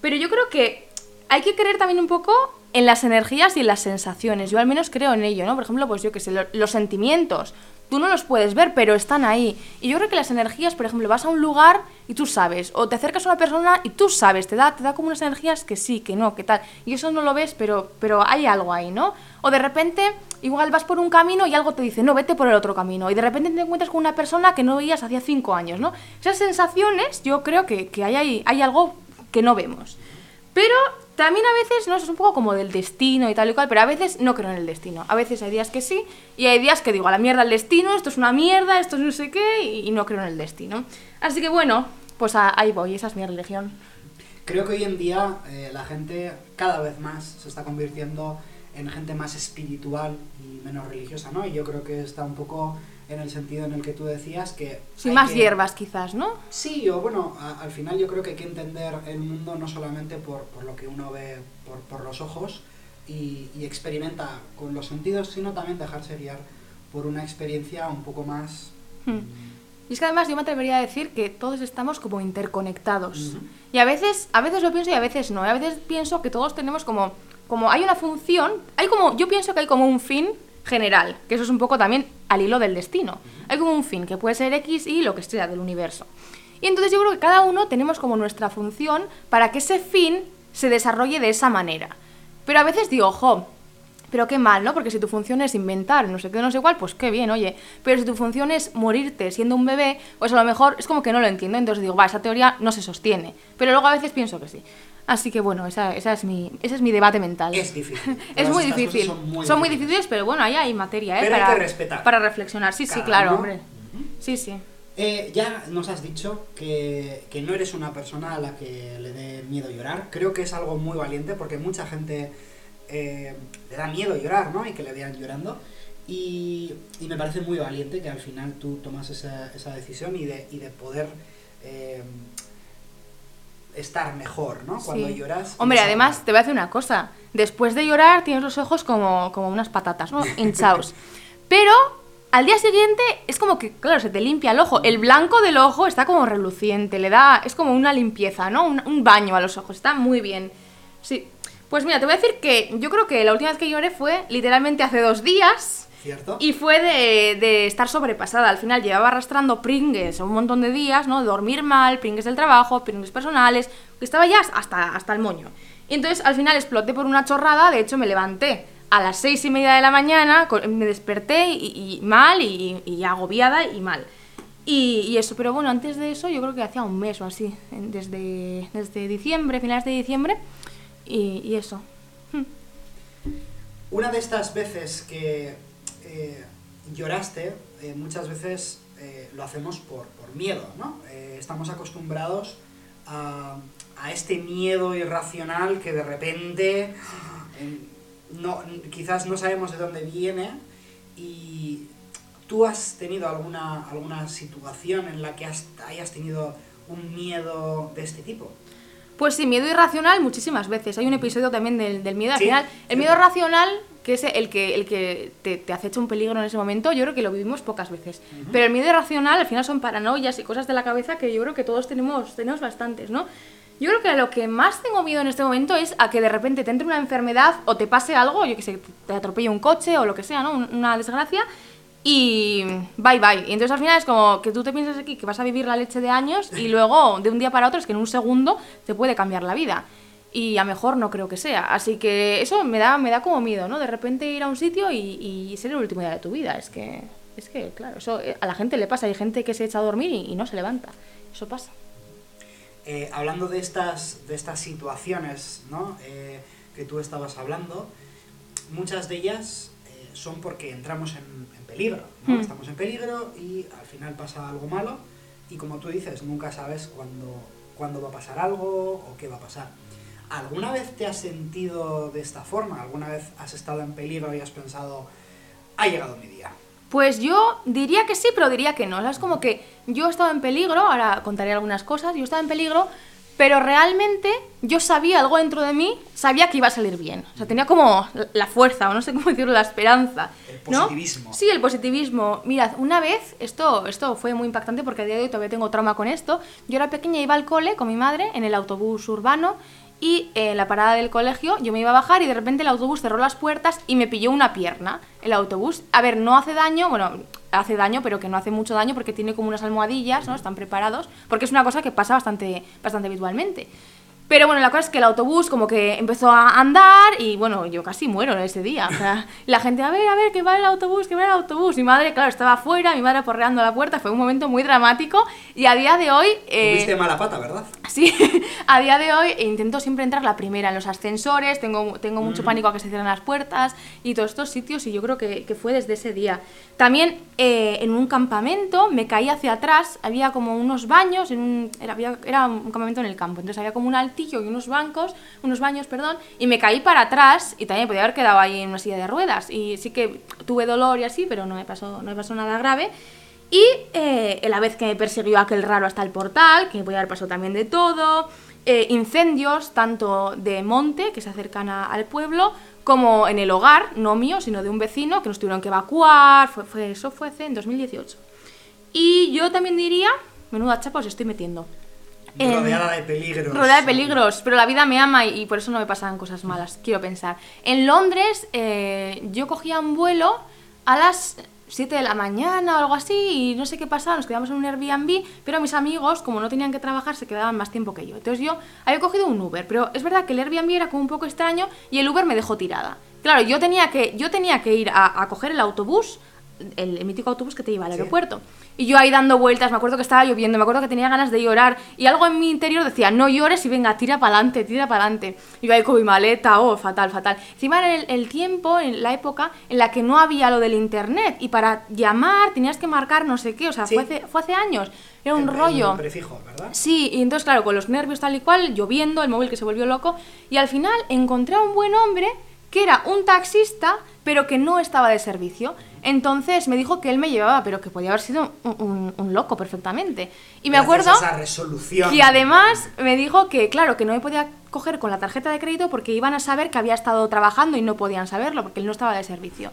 Pero yo creo que hay que creer también un poco en las energías y en las sensaciones. Yo al menos creo en ello, ¿no? Por ejemplo, pues yo que sé, lo- los sentimientos. Tú no los puedes ver, pero están ahí. Y yo creo que las energías, por ejemplo, vas a un lugar y tú sabes, o te acercas a una persona y tú sabes, te da, te da como unas energías que sí, que no, que tal. Y eso no lo ves, pero, pero hay algo ahí, ¿no? O de repente, igual vas por un camino y algo te dice, no, vete por el otro camino. Y de repente te encuentras con una persona que no veías hacía cinco años, ¿no? Esas sensaciones, yo creo que, que hay, ahí- hay algo que no vemos. Pero también a veces, no, es un poco como del destino y tal y cual, pero a veces no creo en el destino. A veces hay días que sí y hay días que digo, a la mierda el destino, esto es una mierda, esto es no sé qué y, y no creo en el destino. Así que bueno, pues a- ahí voy, esa es mi religión. Creo que hoy en día eh, la gente cada vez más se está convirtiendo en gente más espiritual y menos religiosa, ¿no? Y yo creo que está un poco en el sentido en el que tú decías que... Sin hay más que- hierbas quizás, ¿no? Sí, o bueno, a- al final yo creo que hay que entender el mundo no solamente por, por lo que uno ve por, por los ojos y, y experimenta con los sentidos, sino también dejarse guiar por una experiencia un poco más... Hmm. Y es que además yo me atrevería a decir que todos estamos como interconectados. Ujú. Y a veces, a veces lo pienso y a veces no. Y a veces pienso que todos tenemos como, como hay una función, hay como, yo pienso que hay como un fin general, que eso es un poco también al hilo del destino. Hay como un fin que puede ser X y lo que sea del universo. Y entonces yo creo que cada uno tenemos como nuestra función para que ese fin se desarrolle de esa manera. Pero a veces digo, ojo, pero qué mal, ¿no? Porque si tu función es inventar, no sé qué, no sé cuál, pues qué bien, oye. Pero si tu función es morirte siendo un bebé, pues a lo mejor es como que no lo entiendo. Entonces digo, va, esa teoría no se sostiene. Pero luego a veces pienso que sí. Así que bueno, esa, esa es mi, ese es mi debate mental. Es difícil. es muy difícil. Son muy, difíciles, pero bueno, ahí hay materia, ¿eh? Pero hay para, que respetar. para reflexionar. Sí, sí, claro, uno. hombre. Sí, sí. Eh, ya nos has dicho que, que no eres una persona a la que le dé miedo llorar. Creo que es algo muy valiente porque mucha gente eh, le da miedo llorar, ¿no? Y que le vean llorando. Y, y me parece muy valiente que al final tú tomas esa, esa decisión y de, y de poder eh, estar mejor, ¿no? Cuando Sí. lloras. Hombre, además, te voy a decir una cosa. Después de llorar, tienes los ojos como, como unas patatas, ¿no? Hinchados. Pero al día siguiente es como que, claro, se te limpia el ojo. El blanco del ojo está como reluciente, le da. Es como una limpieza, ¿no? Un, un baño a los ojos. Está muy bien. Sí. Pues mira, te voy a decir que yo creo que la última vez que lloré fue literalmente hace dos días. ¿Cierto? Y fue de, de estar sobrepasada. Al final llevaba arrastrando pringues un montón de días, ¿no? Dormir mal, pringues del trabajo, pringues personales. que Estaba ya hasta, hasta el moño. Y entonces al final exploté por una chorrada. De hecho, me levanté a las seis y media de la mañana, me desperté y, y mal y, y agobiada y mal. Y, y eso, pero bueno, antes de eso, yo creo que hacía un mes o así, desde, desde diciembre, finales de diciembre. Y, y eso. Una de estas veces que eh, lloraste, eh, muchas veces eh, lo hacemos por, por miedo, ¿no? Estamos acostumbrados a, a este miedo irracional que de repente no, quizás no sabemos de dónde viene y tú has tenido alguna, alguna situación en la que has- hayas tenido un miedo de este tipo. Pues sí, miedo irracional muchísimas veces. Hay un episodio también del, del miedo. Al Sí, final, el miedo racional, que es el que, el que te, te acecha un peligro en ese momento, yo creo que lo vivimos pocas veces. Pero el miedo irracional, al final, son paranoias y cosas de la cabeza que yo creo que todos tenemos, tenemos bastantes, ¿no? Yo creo que a lo que más tengo miedo en este momento es a que de repente te entre una enfermedad o te pase algo, yo que sé, te atropelle un coche o lo que sea, ¿no? Un- Una desgracia. Y bye bye. Y entonces al final es como que tú te piensas aquí que vas a vivir la leche de años y luego de un día para otro es que en un segundo te puede cambiar la vida. Y a mejor no creo que sea. Así que eso me da, me da como miedo, ¿no? De repente ir a un sitio y, y ser el último día de tu vida. Es que, es que, claro, eso eh, a la gente le pasa. Hay gente que se echa a dormir y, no se levanta. Eso pasa. Eh, hablando de estas, de estas situaciones ¿no? Eh, que tú estabas hablando, muchas de ellas son porque entramos en, en peligro. ¿no? Hmm. Estamos en peligro y al final pasa algo malo y como tú dices, nunca sabes cuándo, cuándo va a pasar algo o qué va a pasar. ¿Alguna vez te has sentido de esta forma? ¿Alguna vez has estado en peligro y has pensado, ha llegado mi día? Pues yo diría que sí, pero diría que no. O sea, es como que yo he estado en peligro, ahora contaré algunas cosas, yo estaba en peligro, pero realmente yo sabía algo dentro de mí, sabía que iba a salir bien. O sea, tenía como la fuerza, o no sé cómo decirlo, la esperanza. El ¿no? positivismo. Sí, el positivismo. Mirad, una vez, esto, esto fue muy impactante porque a día de hoy todavía tengo trauma con esto. Yo era pequeña, iba al cole con mi madre en el autobús urbano y en la parada del colegio yo me iba a bajar y de repente el autobús cerró las puertas y me pilló una pierna. El autobús, a ver, no hace daño, bueno, hace daño, pero que no hace mucho daño porque tiene como unas almohadillas, ¿no? Están preparados, porque es una cosa que pasa bastante, bastante habitualmente. Pero bueno, la cosa es que el autobús como que empezó a andar y bueno, yo casi muero ese día. O sea, la gente, a ver, a ver, que va el autobús, que va el autobús. Mi madre, claro, estaba afuera, mi madre porreando a la puerta, fue un momento muy dramático y a día de hoy... eh, Tuviste mala pata, ¿verdad? Sí, a día de hoy intento siempre entrar la primera en los ascensores, tengo, tengo mucho pánico a que se cierren las puertas y todos estos sitios y yo creo que, que fue desde ese día. También eh, en un campamento me caí hacia atrás, había como unos baños, en un- era, había- era un campamento en el campo, entonces había como un altillo y unos bancos, unos baños, perdón, y me caí para atrás y también podía haber quedado ahí en una silla de ruedas y sí que tuve dolor y así, pero no me pasó, no me pasó nada grave. Y eh, la vez que me persiguió aquel raro hasta el portal, que podía haber pasado también de todo. eh, incendios, tanto de monte, que se acercan a- al pueblo, como en el hogar, no mío, sino de un vecino, que nos tuvieron que evacuar. Fue, fue- eso fue hace- en 2018. Y yo también diría, menuda chapa os estoy metiendo. Rodeada de peligros. Rodeada de peligros, pero la vida me ama y, y por eso no me pasan cosas malas, quiero pensar. En Londres eh, yo cogía un vuelo a las 7 de la mañana o algo así y no sé qué pasaba, nos quedamos en un Airbnb, pero mis amigos, como no tenían que trabajar, se quedaban más tiempo que yo. Entonces yo había cogido un Uber, pero es verdad que el Airbnb era como un poco extraño y el Uber me dejó tirada. Claro, yo tenía que, yo tenía que ir a, a coger el autobús, el, el mítico autobús que te lleva al Sí. aeropuerto. Y yo ahí dando vueltas, me acuerdo que estaba lloviendo, me acuerdo que tenía ganas de llorar. Y algo en mi interior decía, no llores y venga, tira para adelante, tira para adelante. Y yo ahí con mi maleta, oh, fatal, fatal. Encima era el, el tiempo, en la época en la que no había lo del internet. Y para llamar tenías que marcar no sé qué, o sea, Sí. fue, hace, fue hace años. Era un El- rollo. El prefijo, ¿verdad? Sí, y entonces, claro, con los nervios tal y cual, lloviendo, el móvil que se volvió loco, y al final encontré a un buen hombre que era un taxista, pero que no estaba de servicio. Entonces me dijo que él me llevaba, pero que podía haber sido un, un- un loco perfectamente. Y me Gracias acuerdo a esa resolución. y además me dijo que, claro, que no me podía coger con la tarjeta de crédito porque iban a saber que había estado trabajando y no podían saberlo porque él no estaba de servicio.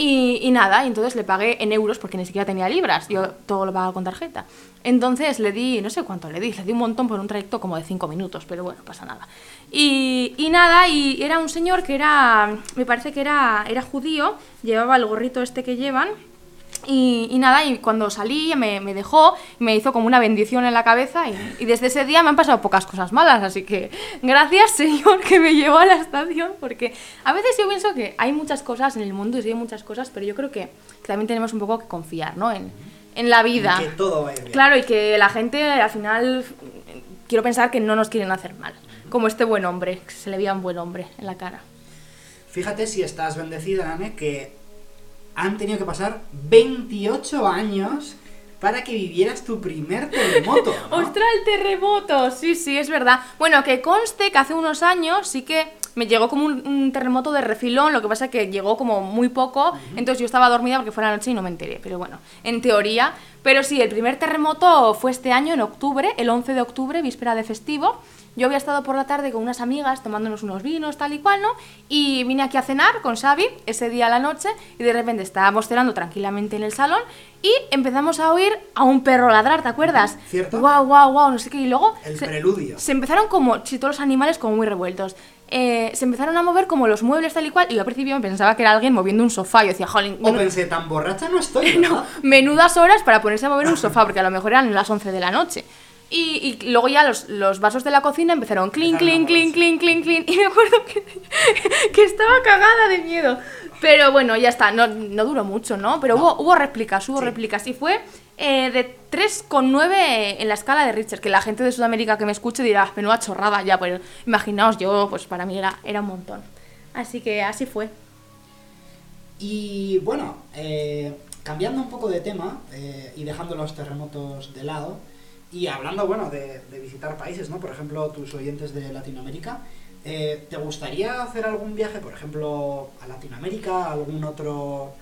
Y, nada, y entonces le pagué en euros porque ni siquiera tenía libras, yo todo lo pagaba con tarjeta. Entonces le di, no sé cuánto le di, le di un montón por un trayecto como de 5 minutos, pero bueno, pasa nada. Y, y nada, y era un señor que era, me parece que era, era judío, llevaba el gorrito este que llevan, y, y nada, y cuando salí me, me dejó, me hizo como una bendición en la cabeza y, y desde ese día me han pasado pocas cosas malas, así que gracias Señor que me llevó a la estación, porque a veces yo pienso que hay muchas cosas en el mundo y sí hay muchas cosas, pero yo creo que, que también tenemos un poco que confiar, ¿no? En, en la vida. Que todo vaya bien. Claro, y que la gente al final quiero pensar que no nos quieren hacer mal, como este buen hombre, que se le veía un buen hombre en la cara. Fíjate si estás bendecida, Anne, que han tenido que pasar 28 años para que vivieras tu primer terremoto. ¿no? ¡Ostras, el terremoto! Sí, sí, es verdad. Bueno, que conste que hace unos años sí que me llegó como un, un terremoto de refilón, lo que pasa que llegó como muy poco, entonces yo estaba dormida porque fue la noche y no me enteré, pero bueno, en teoría. Pero sí, el primer terremoto fue este año, en octubre, el 11 de octubre, víspera de festivo. Yo había estado por la tarde con unas amigas tomándonos unos vinos, tal y cual, ¿no? Y vine aquí a cenar con Xavi ese día a la noche y de repente estábamos cenando tranquilamente en el salón y empezamos a oír a un perro ladrar, ¿te acuerdas? ¿Cierto? Guau, guau, guau, no sé qué. Y luego El se, preludio. se empezaron como, si todos los animales como muy revueltos. Eh, se empezaron a mover como los muebles tal y cual y yo al principio pensaba que era alguien moviendo un sofá. Yo decía, jolín, O pensé, tan borracha no estoy, no, menudas horas para ponerse a mover un sofá, porque a lo mejor eran las 11 de la noche. Y, y luego ya los, los vasos de la cocina empezaron clink, clink, clink, clink, clink, clink. Y me acuerdo que, que estaba cagada de miedo. Pero bueno, ya está, no, no duró mucho, ¿no? Pero hubo, hubo réplicas, hubo Sí. réplicas. Y fue eh, de 3,9 en la escala de Richter, que la gente de Sudamérica que me escuche dirá, menuda chorrada ya, pero imaginaos, yo, pues para mí era, era un montón. Así que así fue. Y bueno, eh, cambiando un poco de tema eh, y dejando los terremotos de lado y hablando, bueno, de, de visitar países, ¿no? Por ejemplo, tus oyentes de Latinoamérica, eh, ¿te gustaría hacer algún viaje, por ejemplo, a Latinoamérica, a algún otro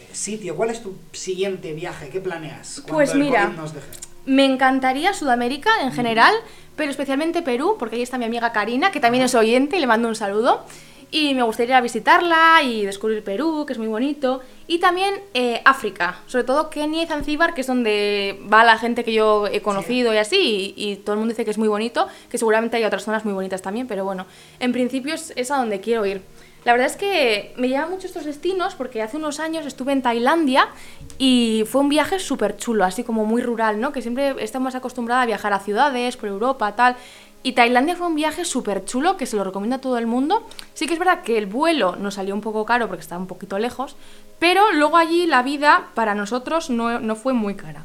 eh, sitio? ¿Cuál es tu siguiente viaje? ¿Qué planeas? Pues mira, COVID nos deje? Me encantaría Sudamérica en general, pero especialmente Perú, porque ahí está mi amiga Karina, que también es oyente y le mando un saludo. Y me gustaría visitarla y descubrir Perú, que es muy bonito. Y también eh, África, sobre todo Kenia y Zanzíbar, que es donde va la gente que yo he conocido y así. Y, todo el mundo dice que es muy bonito, que seguramente hay otras zonas muy bonitas también, pero bueno, en principio es, a donde quiero ir. La verdad es que me llaman mucho estos destinos porque hace unos años estuve en Tailandia y fue un viaje súper chulo, así como muy rural, ¿no? Que siempre estamos acostumbrados a viajar a ciudades, por Europa, tal. Y Tailandia fue un viaje súper chulo que se lo recomiendo a todo el mundo. Sí que es verdad que el vuelo nos salió un poco caro porque estaba un poquito lejos, pero luego allí la vida para nosotros no, no fue muy cara.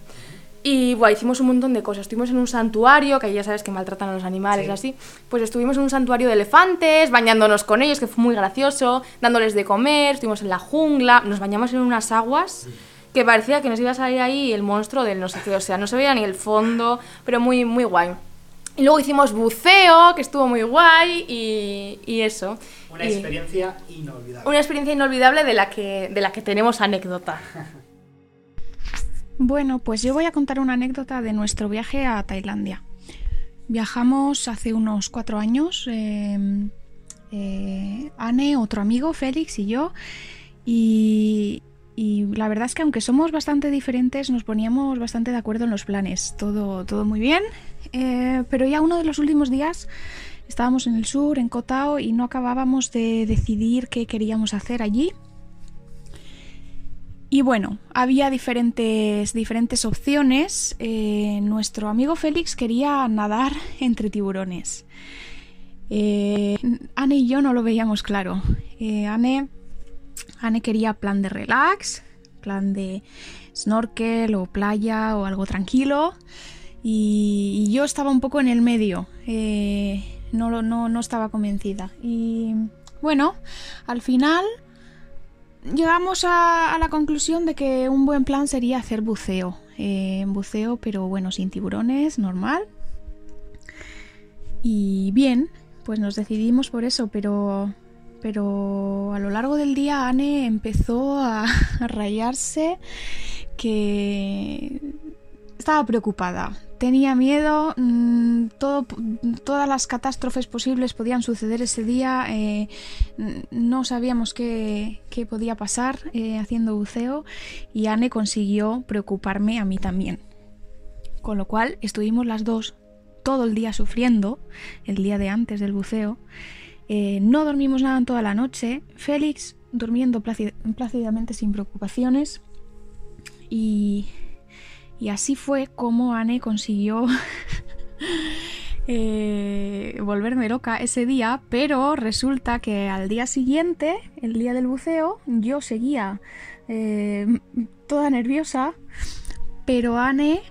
Y bueno, hicimos un montón de cosas. Estuvimos en un santuario, que ahí ya sabes que maltratan a los animales Sí. y así. Pues estuvimos en un santuario de elefantes, bañándonos con ellos, que fue muy gracioso, dándoles de comer, estuvimos en la jungla, nos bañamos en unas aguas que parecía que nos iba a salir ahí el monstruo del no sé qué, o sea, no se veía ni el fondo, pero muy, muy guay. Y luego hicimos buceo, que estuvo muy guay, y, y eso. Una Y- experiencia inolvidable. una experiencia inolvidable de la que, de la que tenemos anécdota. Bueno, pues yo voy a contar una anécdota de nuestro viaje a Tailandia. Viajamos hace unos cuatro años, eh, eh, Anne, otro amigo, Félix y yo, y, y la verdad es que aunque somos bastante diferentes, nos poníamos bastante de acuerdo en los planes. Todo, todo muy bien, eh, pero ya uno de los últimos días estábamos en el sur, en Koh Tao, y no acabábamos de decidir qué queríamos hacer allí. Y bueno, había diferentes, diferentes opciones. Eh, nuestro amigo Félix quería nadar entre tiburones. Eh, Anne y yo no lo veíamos claro. Eh, Anne, Anne quería plan de relax, plan de snorkel o playa o algo tranquilo. Y, yo estaba un poco en el medio. Eh, no, no, no estaba convencida. Y bueno, al final llegamos a, a la conclusión de que un buen plan sería hacer buceo. Eh, buceo, pero bueno, sin tiburones, normal. Y bien, pues nos decidimos por eso, pero pero a lo largo del día Anne empezó a, a rayarse que estaba preocupada. Tenía miedo, mm, todas las catástrofes posibles podían suceder ese día, eh, no sabíamos qué, podía pasar eh, haciendo buceo y Anne consiguió preocuparme a mí también. Con lo cual estuvimos las dos todo el día sufriendo, el día de antes del buceo. Eh, no dormimos nada en toda la noche. Félix durmiendo plácid- plácidamente sin preocupaciones. Y, y así fue como Anne consiguió eh, volverme loca ese día, pero resulta que al día siguiente, el día del buceo, yo seguía eh, toda nerviosa, pero Anne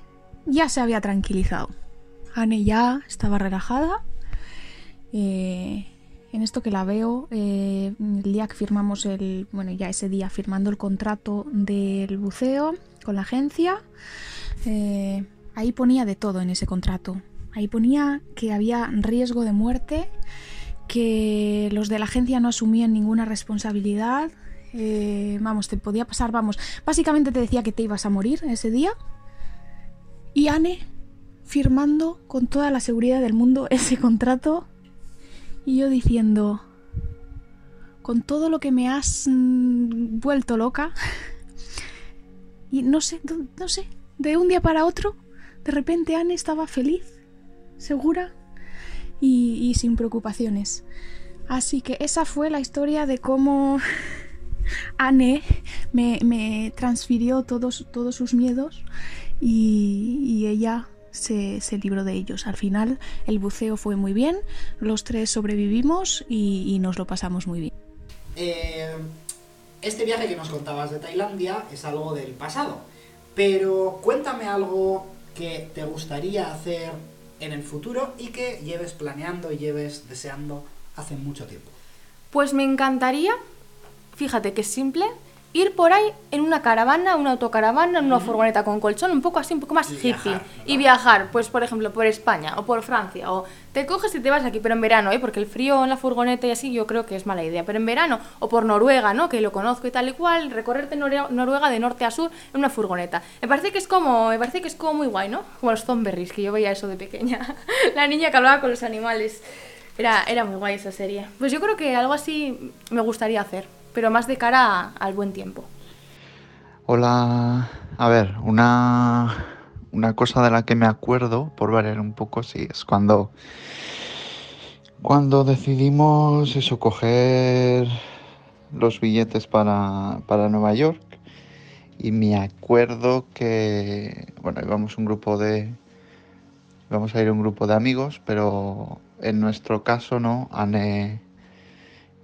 ya se había tranquilizado. Anne ya estaba relajada. eh, en esto que la veo, el día que firmamos el, bueno, ya ese día firmando el contrato del buceo con la agencia, eh, ahí ponía de todo en ese contrato. Ahí ponía que había riesgo de muerte, que los de la agencia no asumían ninguna responsabilidad. eh, vamos, te podía pasar, vamos. Básicamente te decía que te ibas a morir ese día. Y Anne firmando con toda la seguridad del mundo ese contrato y yo diciendo, con todo lo que me has mm, vuelto loca, y no sé, no, no sé, de un día para otro, de repente Anne estaba feliz, segura y, sin preocupaciones. Así que esa fue la historia de cómo Anne me, transfirió todos, sus miedos y, ella se, libró de ellos. Al final el buceo fue muy bien, los tres sobrevivimos y, y nos lo pasamos muy bien. Eh, este viaje que nos contabas de Tailandia es algo del pasado, pero cuéntame algo que te gustaría hacer en el futuro y que lleves planeando y lleves deseando hace mucho tiempo. Pues me encantaría, fíjate que es simple, ir por ahí en una caravana, una autocaravana, en una furgoneta con colchón, un poco así, un poco más Y hippie. viajar, Y viajar, pues por ejemplo, por España o por Francia. O te coges y te vas aquí, pero en verano, ¿eh? porque el frío en la furgoneta y así yo creo que es mala idea. Pero en verano, o por Noruega, ¿no? que lo conozco y tal y cual, recorrerte Noruega de norte a sur en una furgoneta. Me parece que es como, me parece que es como muy guay, ¿no? Como los Thornberrys, que yo veía eso de pequeña. la niña que hablaba con los animales. Era, era muy guay esa serie. Pues yo creo que algo así me gustaría hacer, pero más de cara al buen tiempo. Hola, a ver, una, una cosa de la que me acuerdo, por variar un poco, sí, es cuando, cuando decidimos eso, coger los billetes para, para Nueva York. Y me acuerdo que, bueno, íbamos un grupo de, íbamos a ir un grupo de amigos, pero en nuestro caso no, Anne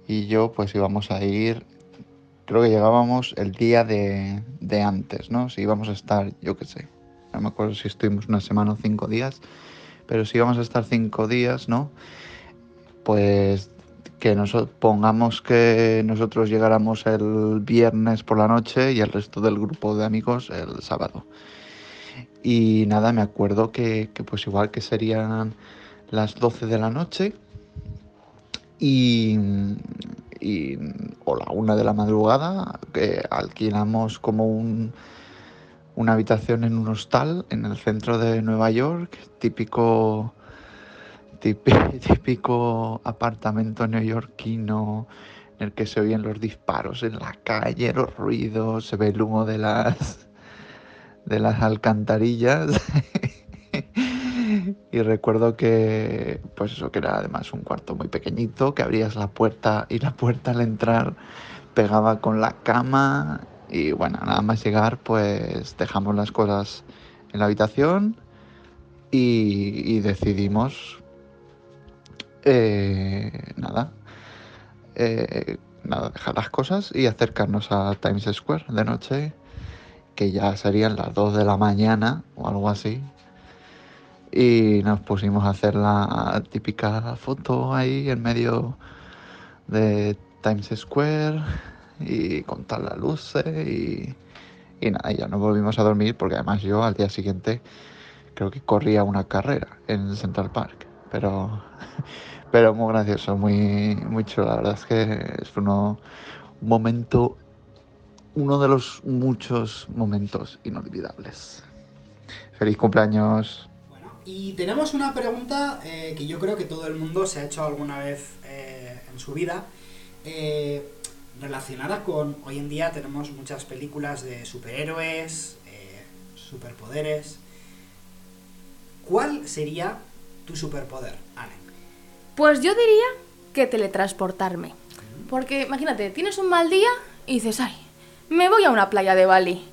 y yo pues íbamos a ir creo que llegábamos el día de, de antes, ¿no? Si íbamos a estar, yo qué sé, no me acuerdo si estuvimos una semana o cinco días, pero si íbamos a estar cinco días, ¿no? Pues que nosotros pongamos que nosotros llegáramos el viernes por la noche y el resto del grupo de amigos el sábado. Y nada, me acuerdo que, que pues igual que serían las 12 de la noche y, y o la una de la madrugada que alquilamos como un, una habitación en un hostal en el centro de Nueva York, típico típi- típico apartamento neoyorquino en el que se oyen los disparos en la calle, los ruidos, se ve el humo de las de las alcantarillas. y recuerdo que pues eso que era además un cuarto muy pequeñito, que abrías la puerta y la puerta al entrar pegaba con la cama y bueno, nada más llegar pues dejamos las cosas en la habitación y, decidimos eh, nada, eh, nada, dejar las cosas y acercarnos a Times Square de noche, que ya serían las 2 de la mañana o algo así. Y nos pusimos a hacer la típica foto ahí en medio de Times Square y contar las luces y, y nada, ya nos volvimos a dormir porque además yo al día siguiente creo que corría una carrera en Central Park. pero, pero muy gracioso, muy, muy chulo. La verdad es que es un momento, uno de los muchos momentos inolvidables. Feliz cumpleaños. Y tenemos una pregunta eh, que yo creo que todo el mundo se ha hecho alguna vez eh, en su vida, eh, relacionada con, hoy en día tenemos muchas películas de superhéroes, eh, superpoderes. ¿Cuál sería tu superpoder, Anne? Pues yo diría que teletransportarme. Porque imagínate, tienes un mal día y dices, ay, me voy a una playa de Bali.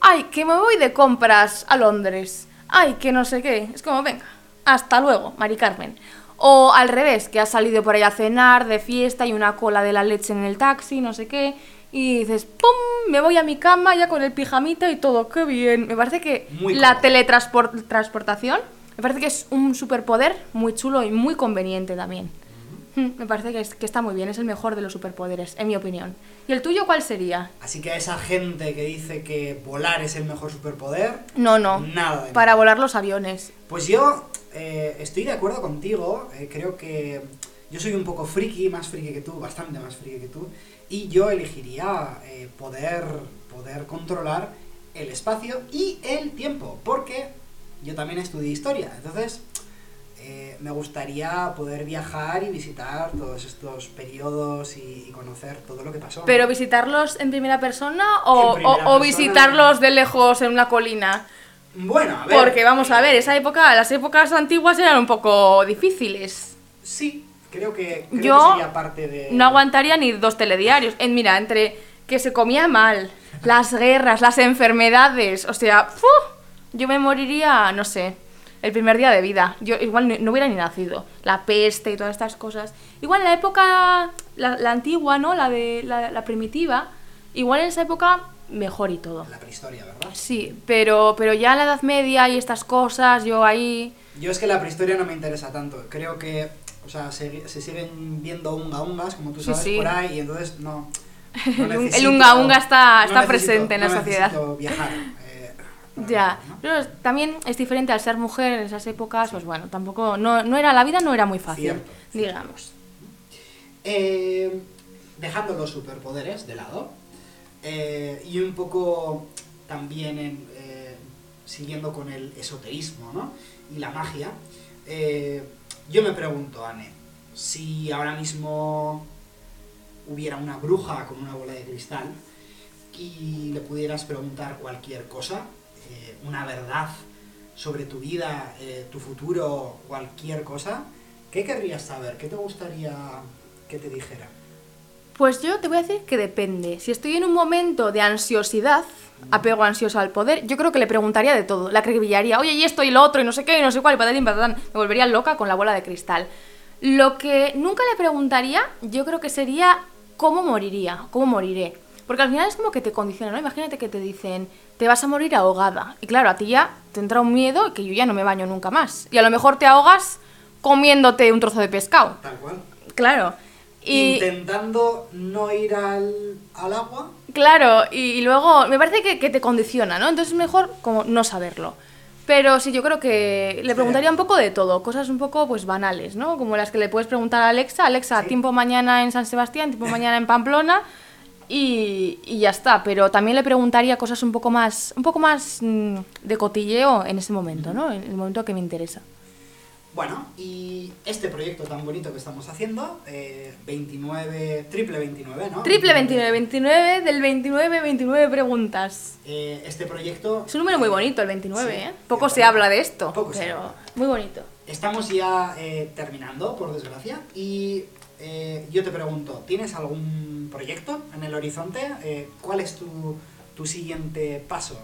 Ay, que me voy de compras a Londres. Ay, que no sé qué. Es como, venga, hasta luego, Mari Carmen. O al revés, que has salido por ahí a cenar de fiesta y una cola de la leche en el taxi, no sé qué. Y dices, ¡pum! Me voy a mi cama ya con el pijamita y todo, qué bien. Me parece que Muy la teletransportación me parece que es un superpoder muy chulo y muy conveniente también. Me parece que, es- que está muy bien, es el mejor de los superpoderes, en mi opinión. ¿Y el tuyo cuál sería? Así que a esa gente que dice que volar es el mejor superpoder, No, no. nada de Para volar los aviones. Pues yo eh, estoy de acuerdo contigo, eh, creo que yo soy un poco friki, más friki que tú, bastante más friki que tú, y yo elegiría eh, poder, poder controlar el espacio y el tiempo, porque yo también estudié historia, entonces eh, me gustaría poder viajar y visitar todos estos periodos y, y conocer todo lo que pasó. ¿Pero visitarlos en primera persona o, En primera o- o persona. visitarlos de lejos en una colina? Bueno, a ver. Porque vamos a ver, esa época, las épocas antiguas eran un poco difíciles. Sí, creo que, creo Yo que sería parte de... No aguantaría ni dos telediarios. En, mira, entre que se comía mal, las guerras, las enfermedades, o sea, ¡fu! yo me moriría, no sé, el primer día de vida. Yo igual no hubiera ni nacido. La peste y todas estas cosas. Igual en la época, la, la antigua, ¿no? La de la, la primitiva, igual en esa época mejor y todo. La prehistoria, ¿verdad? Sí, pero, pero ya en la Edad Media y estas cosas, yo ahí... Yo es que la prehistoria no me interesa tanto. Creo que, o sea, se, se siguen viendo unga ungas, como tú sabes, sí. por ahí, y entonces no. El no unga unga está- está presente en la sociedad. viajar. Ya, pero también es diferente al ser mujer en esas épocas, pues bueno, tampoco, no, no era, la vida no era muy fácil, Cierto. digamos. Eh, dejando los superpoderes de lado, eh, y un poco también en, eh, siguiendo con el esoterismo ¿no? y la magia, eh, yo me pregunto, Anne, si ahora mismo hubiera una bruja con una bola de cristal y le pudieras preguntar cualquier cosa, eh, una verdad sobre tu vida, eh, tu futuro, cualquier cosa, ¿qué querrías saber? ¿Qué te gustaría que te dijera? Pues yo te voy a decir que depende. Si estoy en un momento de ansiosidad, apego ansioso al poder, yo creo que le preguntaría de todo. La acribillaría, oye, y esto y lo otro, y no sé qué, y no sé cuál, y patatín, patatán. Me volvería loca con la bola de cristal. Lo que nunca le preguntaría, yo creo que sería cómo moriría, cómo moriré. Porque al final es como que te condiciona, ¿no? Imagínate que te dicen, te vas a morir ahogada. Y claro, a ti ya te entra un miedo que yo ya no me baño nunca más. Y a lo mejor te ahogas comiéndote un trozo de pescado. Tal cual. Claro. Y... Intentando no ir al, al agua. Claro, y, y luego me parece que, que te condiciona, ¿no? Entonces es mejor como no saberlo. Pero sí, yo creo que le preguntaría un poco de todo, cosas un poco pues banales, ¿no? Como las que le puedes preguntar a Alexa, Alexa, Sí. tiempo mañana en San Sebastián, tiempo mañana en Pamplona y, y ya está. Pero también le preguntaría cosas un poco más, un poco más mm, de cotilleo en ese momento, ¿no? En el momento que me interesa. Bueno, y este proyecto tan bonito que estamos haciendo, eh, 29, triple 29, ¿no? Triple 29, 29 del 29, 29 preguntas. Eh, este proyecto... Es un número muy bonito el 29, Sí, ¿eh? Poco se habla de esto, poco se pero muy bonito. Estamos ya eh, terminando, por desgracia, y eh, yo te pregunto, ¿tienes algún proyecto en el horizonte? Eh, ¿Cuál es tu, tu siguiente paso?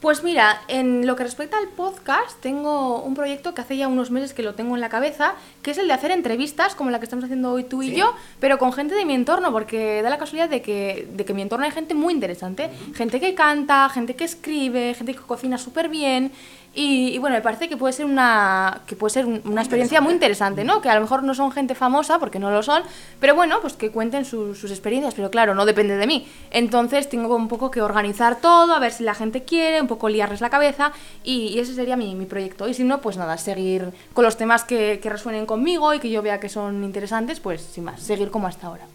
Pues mira, en lo que respecta al podcast, tengo un proyecto que hace ya unos meses que lo tengo en la cabeza, que es el de hacer entrevistas como la que estamos haciendo hoy tú y Sí. yo, pero con gente de mi entorno, porque da la casualidad de que, de que en mi entorno hay gente muy interesante, gente que canta, gente que escribe, gente que cocina súper bien. Y, bueno, me parece que puede ser una, que puede ser un- una experiencia muy interesante, ¿no? Que a lo mejor no son gente famosa, porque no lo son, pero bueno, pues que cuenten sus- experiencias, pero claro, no depende de mí. Entonces tengo un poco que organizar todo, a ver si la gente quiere, un poco liarles la cabeza y, ese sería mi, mi proyecto. Y si no, pues nada, seguir con los temas que, que resuenen conmigo y que yo vea que son interesantes, pues sin más, seguir como hasta ahora.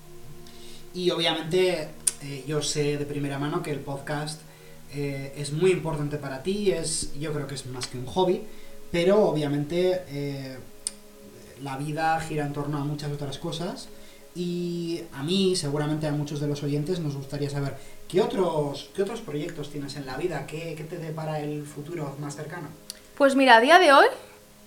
Y obviamente eh, yo sé de primera mano que el podcast eh, es muy importante para ti, es, yo creo que es más que un hobby, pero obviamente eh, la vida gira en torno a muchas otras cosas y a mí, seguramente a muchos de los oyentes, nos gustaría saber qué otros, qué otros proyectos tienes en la vida, qué, qué te depara el futuro más cercano. Pues mira, a día de hoy,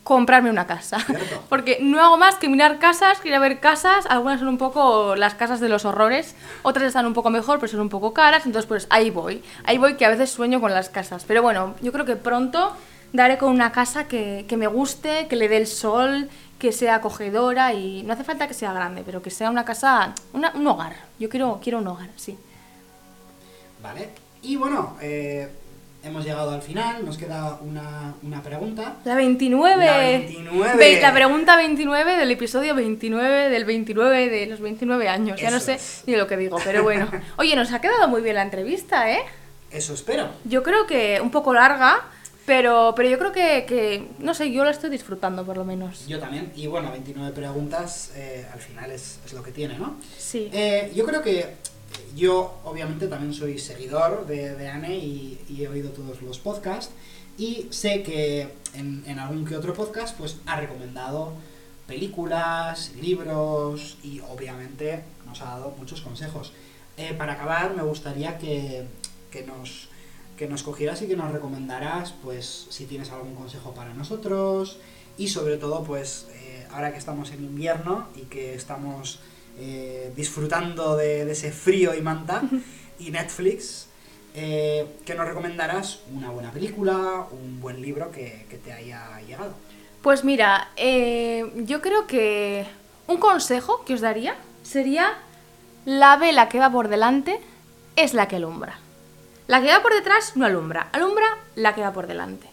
comprarme una casa. Cierto. Porque no hago más que mirar casas, ir a ver casas. Algunas son un poco las casas de los horrores, otras están un poco mejor, pero son un poco caras. Entonces, pues ahí voy. Ahí voy que a veces sueño con las casas. Pero bueno, yo creo que pronto daré con una casa que, que me guste, que le dé el sol, que sea acogedora y no hace falta que sea grande, pero que sea una casa, una- un hogar. Yo quiero, quiero un hogar, sí. ¿Vale? Y bueno, eh, hemos llegado al final, nos queda una, una pregunta. La 29. La 29. Ve- La pregunta 29 del episodio 29 del 29 de los 29 años. Ya no sé es. ni lo que digo, pero bueno. Oye, nos ha quedado muy bien la entrevista, ¿eh? Eso espero. Yo creo que un poco larga, pero, pero yo creo que, que, no sé, yo la estoy disfrutando por lo menos. Yo también. Y bueno, 29 preguntas, eh, al final es, es lo que tiene, ¿no? Sí. Eh, yo creo que yo, obviamente, también soy seguidor de, de Anne y, he oído todos los podcasts. Y sé que en, en algún que otro podcast, pues ha recomendado películas, libros y obviamente nos ha dado muchos consejos. Eh, para acabar, me gustaría que, que nos que nos cogieras y que nos recomendaras, pues, si tienes algún consejo para nosotros y sobre todo, pues, eh, ahora que estamos en invierno y que estamos eh, disfrutando de, de ese frío y manta y Netflix, eh, que nos recomendarás una buena película, un buen libro que, que te haya llegado. Pues mira, eh, yo creo que un consejo que os daría sería la vela que va por delante es la que alumbra. La que va por detrás no alumbra, alumbra la que va por delante.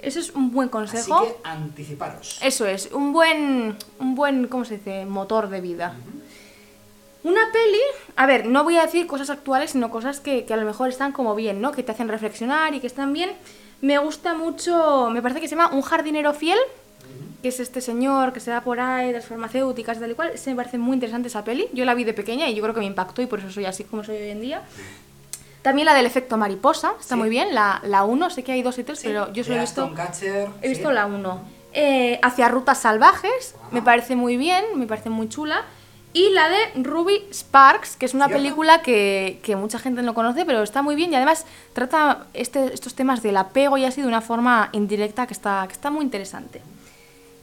Eso es un buen consejo. Así que anticiparos. Eso es, un buen, un buen, ¿cómo se dice? Motor de vida. Una peli, a ver, no voy a decir cosas actuales, sino cosas que, que a lo mejor están como bien, ¿no? Que te hacen reflexionar y que están bien. Me gusta mucho, me parece que se llama Un jardinero fiel, que es este señor que se da por ahí de las farmacéuticas y tal y cual. Se me parece muy interesante esa peli. Yo la vi de pequeña y yo creo que me impactó y por eso soy así como soy hoy en día. También la del efecto mariposa, está Sí. muy bien. La, la 1, sé que hay dos y tres, Sí, pero yo solo he visto... He visto sí. la 1. Eh, hacia rutas salvajes, Ajá. me parece muy bien, me parece muy chula. Y la de Ruby Sparks, que es una ¿Cierto? película que, que mucha gente no conoce, pero está muy bien y además trata este- estos temas del apego y así de una forma indirecta que está, que está muy interesante.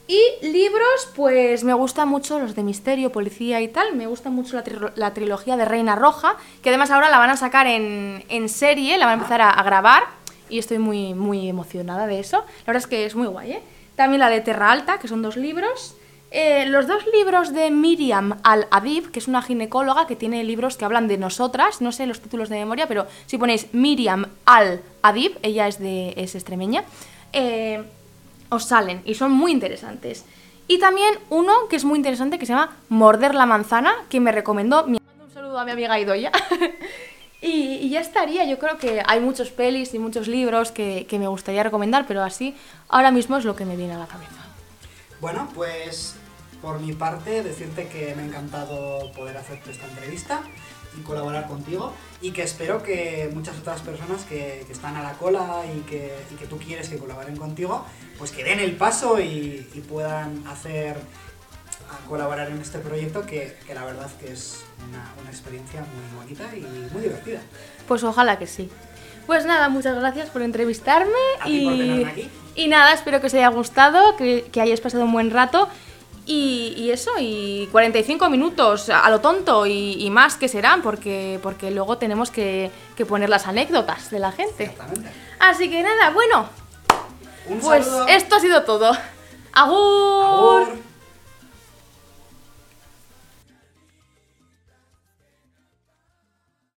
Y libros, pues me gustan mucho los de misterio, policía y tal. Me gusta mucho la, la trilogía de Reina Roja, que además ahora la van a sacar en, en serie, la van a empezar a, a grabar y estoy muy, muy emocionada de eso. La verdad es que es muy guay, ¿eh? También la de Terra Alta, que son dos libros. Eh, los dos libros de Miriam Al-Adib, que es una ginecóloga que tiene libros que hablan de nosotras, no sé los títulos de memoria, pero si ponéis Miriam Al-Adib, ella es, de, es extremeña, eh, os salen y son muy interesantes. Y también uno que es muy interesante que se llama Morder la manzana, que me recomendó. mi- Mando un saludo a mi amiga Idoya. y, y ya estaría, yo creo que hay muchos pelis y muchos libros que, que me gustaría recomendar, pero así ahora mismo es lo que me viene a la cabeza. Bueno, pues por mi parte decirte que me ha encantado poder hacerte esta entrevista y colaborar contigo y que espero que muchas otras personas que, que están a la cola y que, y que tú quieres que colaboren contigo, pues que den el paso y, y puedan hacer a colaborar en este proyecto que, que la verdad que es una, una experiencia muy bonita y muy divertida. Pues ojalá que sí. Pues nada, muchas gracias por entrevistarme A ti y, por tenerme aquí. y nada, espero que os haya gustado, que, que hayáis pasado un buen rato y, y eso, y 45 minutos a lo tonto y, y más que serán porque, porque luego tenemos que, que poner las anécdotas de la gente. Exactamente. Así que nada, bueno, Un pues saludo. esto ha sido todo. ¡Agur! Agur.